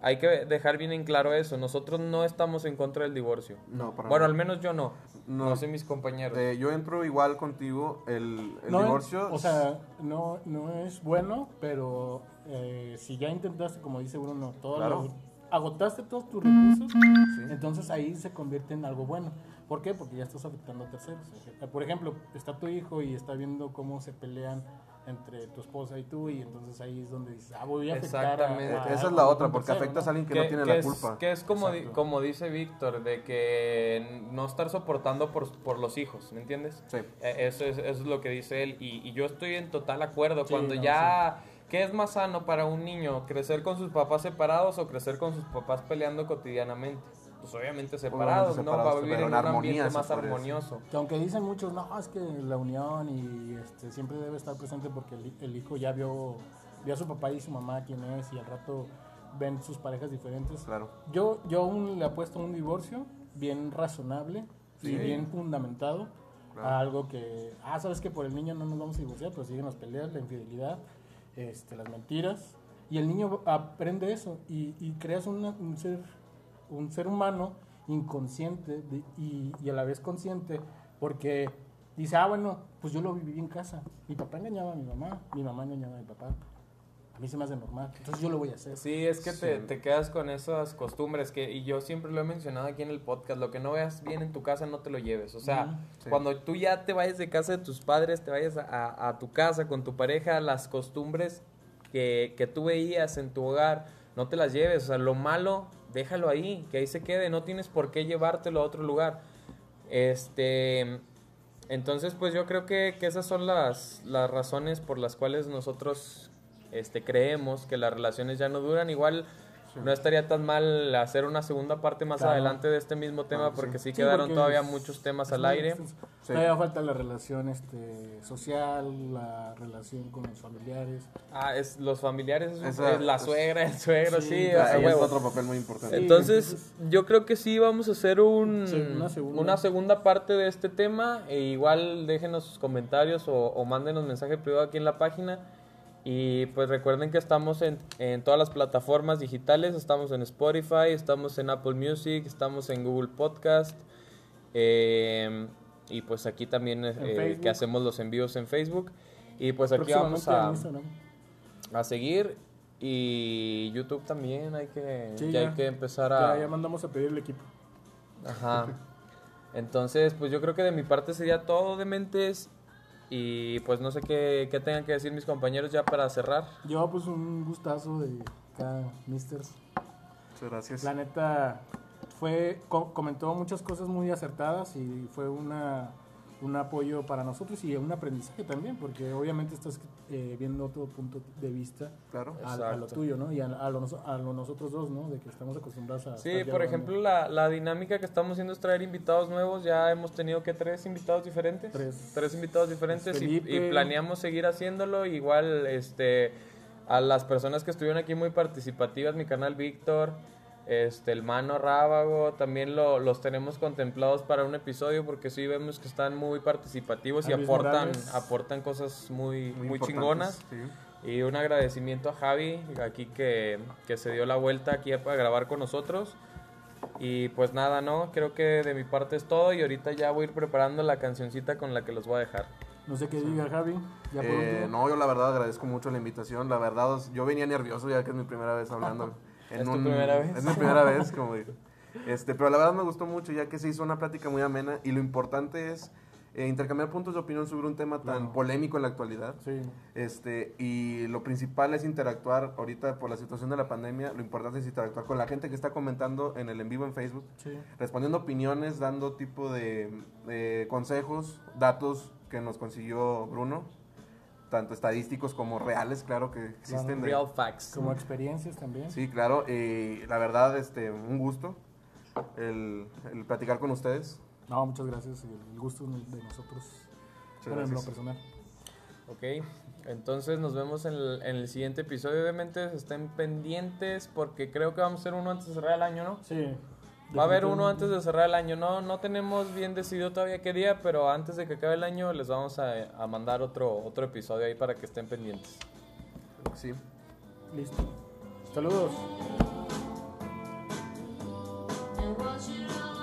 hay que dejar bien en claro eso. Nosotros no estamos en contra del divorcio. No, para Bueno, al menos yo no. No. No, sé mis compañeros. Eh, yo entro igual contigo. El, el no es- divorcio. o sea, no, no es bueno, pero eh, si ya intentaste, como dice Bruno, todos Claro. los- agotaste todos tus recursos, Sí. entonces ahí se convierte en algo bueno. ¿Por qué? Porque ya estás afectando a terceros. Por ejemplo, está tu hijo y está viendo cómo se pelean entre tu esposa y tú, y entonces ahí es donde dices, ah, voy a afectar a- Exactamente. a- Esa es a la otra, porque tercero, afectas a alguien que, que, no tiene que la es, culpa. que es como, di- como dice Víctor, de que no estar soportando por, por los hijos, ¿me entiendes? Sí. Eh, Eso es, eso es lo que dice él y, y yo estoy en total acuerdo. Sí, Cuando no, ya... ¿Qué es más sano para un niño? ¿Crecer con sus papás separados o crecer con sus papás peleando cotidianamente? Pues obviamente separados, ¿no? separados, Va a vivir en un armonía, ambiente más armonioso. Que aunque dicen muchos, no, es que la unión y este, siempre debe estar presente porque el, el hijo ya vio, vio a su papá y su mamá quién es y al rato ven sus parejas diferentes. Claro. Yo, yo aún le apuesto a un divorcio bien razonable Sí. y bien fundamentado Claro. a algo que, ah, sabes que por el niño no nos vamos a divorciar, pero siguen las peleas, la infidelidad, este, las mentiras. Y el niño aprende eso y, creas una- un, ser, un ser humano inconsciente y, y a la vez consciente porque dice, ah, bueno, pues yo lo viví en casa. Mi papá engañaba a mi mamá, mi mamá engañaba a mi papá. A mí se me hace normal. Entonces yo lo voy a hacer. Sí, es que te, Sí. te quedas con esas costumbres que, y yo siempre lo he mencionado aquí en el podcast, lo que no veas bien en tu casa no te lo lleves. O sea. Sí. cuando tú ya te vayas de casa de tus padres, te vayas a, a- a tu casa con tu pareja, las costumbres que, que tú veías en tu hogar, no te las lleves. O sea, lo malo, déjalo ahí, que ahí se quede, no tienes por qué llevártelo a otro lugar. Este... Entonces, pues yo creo que, que esas son las, las razones por las cuales nosotros este, creemos que las relaciones ya no duran. Igual no estaría tan mal hacer una segunda parte más Claro. adelante de este mismo tema Ah, porque sí, Sí, quedaron porque todavía es- muchos temas al aire. Todavía falta la relación este, social, la relación con los familiares. Ah, es los familiares, es un- Esa- es la es- suegra, el suegro, sí, Ahí es otro papel muy importante. Sí. Entonces, entonces- yo creo que sí vamos a hacer un, Sí, una segunda. una segunda parte de este tema. E igual déjenos sus comentarios o, o mándenos mensaje privado aquí en la página. Y pues recuerden que estamos en, en todas las plataformas digitales. Estamos en Spotify, estamos en Apple Music, estamos en Google Podcast. eh, y pues aquí también eh, Facebook. que hacemos los envíos en Facebook. Y pues aquí vamos a, a seguir. Y YouTube también hay que, Sí, ya ya. hay que empezar a... Ya, ya mandamos a pedir el equipo. Ajá. Entonces, pues yo creo que de mi parte sería todo de mentes. Y pues no sé qué, qué tengan que decir mis compañeros ya para cerrar. Yo, pues, un gustazo de cada Misters. Muchas gracias. La neta, fue, co- comentó muchas cosas muy acertadas y fue una, un apoyo para nosotros y un aprendizaje también, porque obviamente estás eh, viendo otro punto de vista Claro. a, a lo tuyo, ¿no? Y a, a lo, nos- a lo nosotros dos, ¿no? De que estamos acostumbrados a... Sí, por ejemplo, la, la dinámica que estamos haciendo es traer invitados nuevos. Ya hemos tenido que tres invitados diferentes. Tres. invitados diferentes y, y planeamos seguir haciéndolo. Igual, este, a las personas que estuvieron aquí muy participativas, mi canal Víctor, este, el Mano Rábago, también lo- los tenemos contemplados para un episodio porque sí vemos que están muy participativos y A Luis aportan, Morales. aportan cosas muy, muy, importantes, chingonas. sí. Y un agradecimiento a Javi, aquí que, que se dio la vuelta aquí para grabar con nosotros. Y pues nada, ¿no? Creo que de mi parte es todo y ahorita ya voy a ir preparando la cancioncita con la que los voy a dejar. No sé qué diga Javi. Ya por Eh, no, yo la verdad agradezco mucho la invitación. La verdad, yo venía nervioso ya que es mi primera vez hablando. en ¿Es tu primera vez? Es mi primera vez, como digo. Este, pero la verdad me gustó mucho ya que se hizo una plática muy amena y lo importante es eh, intercambiar puntos de opinión sobre un tema tan polémico en la actualidad. Sí. Este, y lo principal es interactuar ahorita por la situación de la pandemia. Lo importante es interactuar con la gente que está comentando en el en vivo en Facebook Sí. respondiendo opiniones, dando tipo de, de consejos, datos que nos consiguió Bruno, tanto estadísticos como reales, claro que existen. de- Real facts. Como experiencias también. Sí, claro, y la verdad, este, un gusto el, el platicar con ustedes. No, muchas gracias. y El gusto de nosotros. Bueno, en lo personal. Ok, entonces nos vemos en el, en el siguiente episodio. Obviamente estén pendientes porque creo que vamos a hacer uno antes de cerrar el año, ¿no? Sí. Va a haber uno antes de cerrar el año. No, no tenemos bien decidido todavía qué día, pero antes de que acabe el año les vamos a, a mandar otro, otro episodio ahí para que estén pendientes. Sí. Listo. Saludos. And what you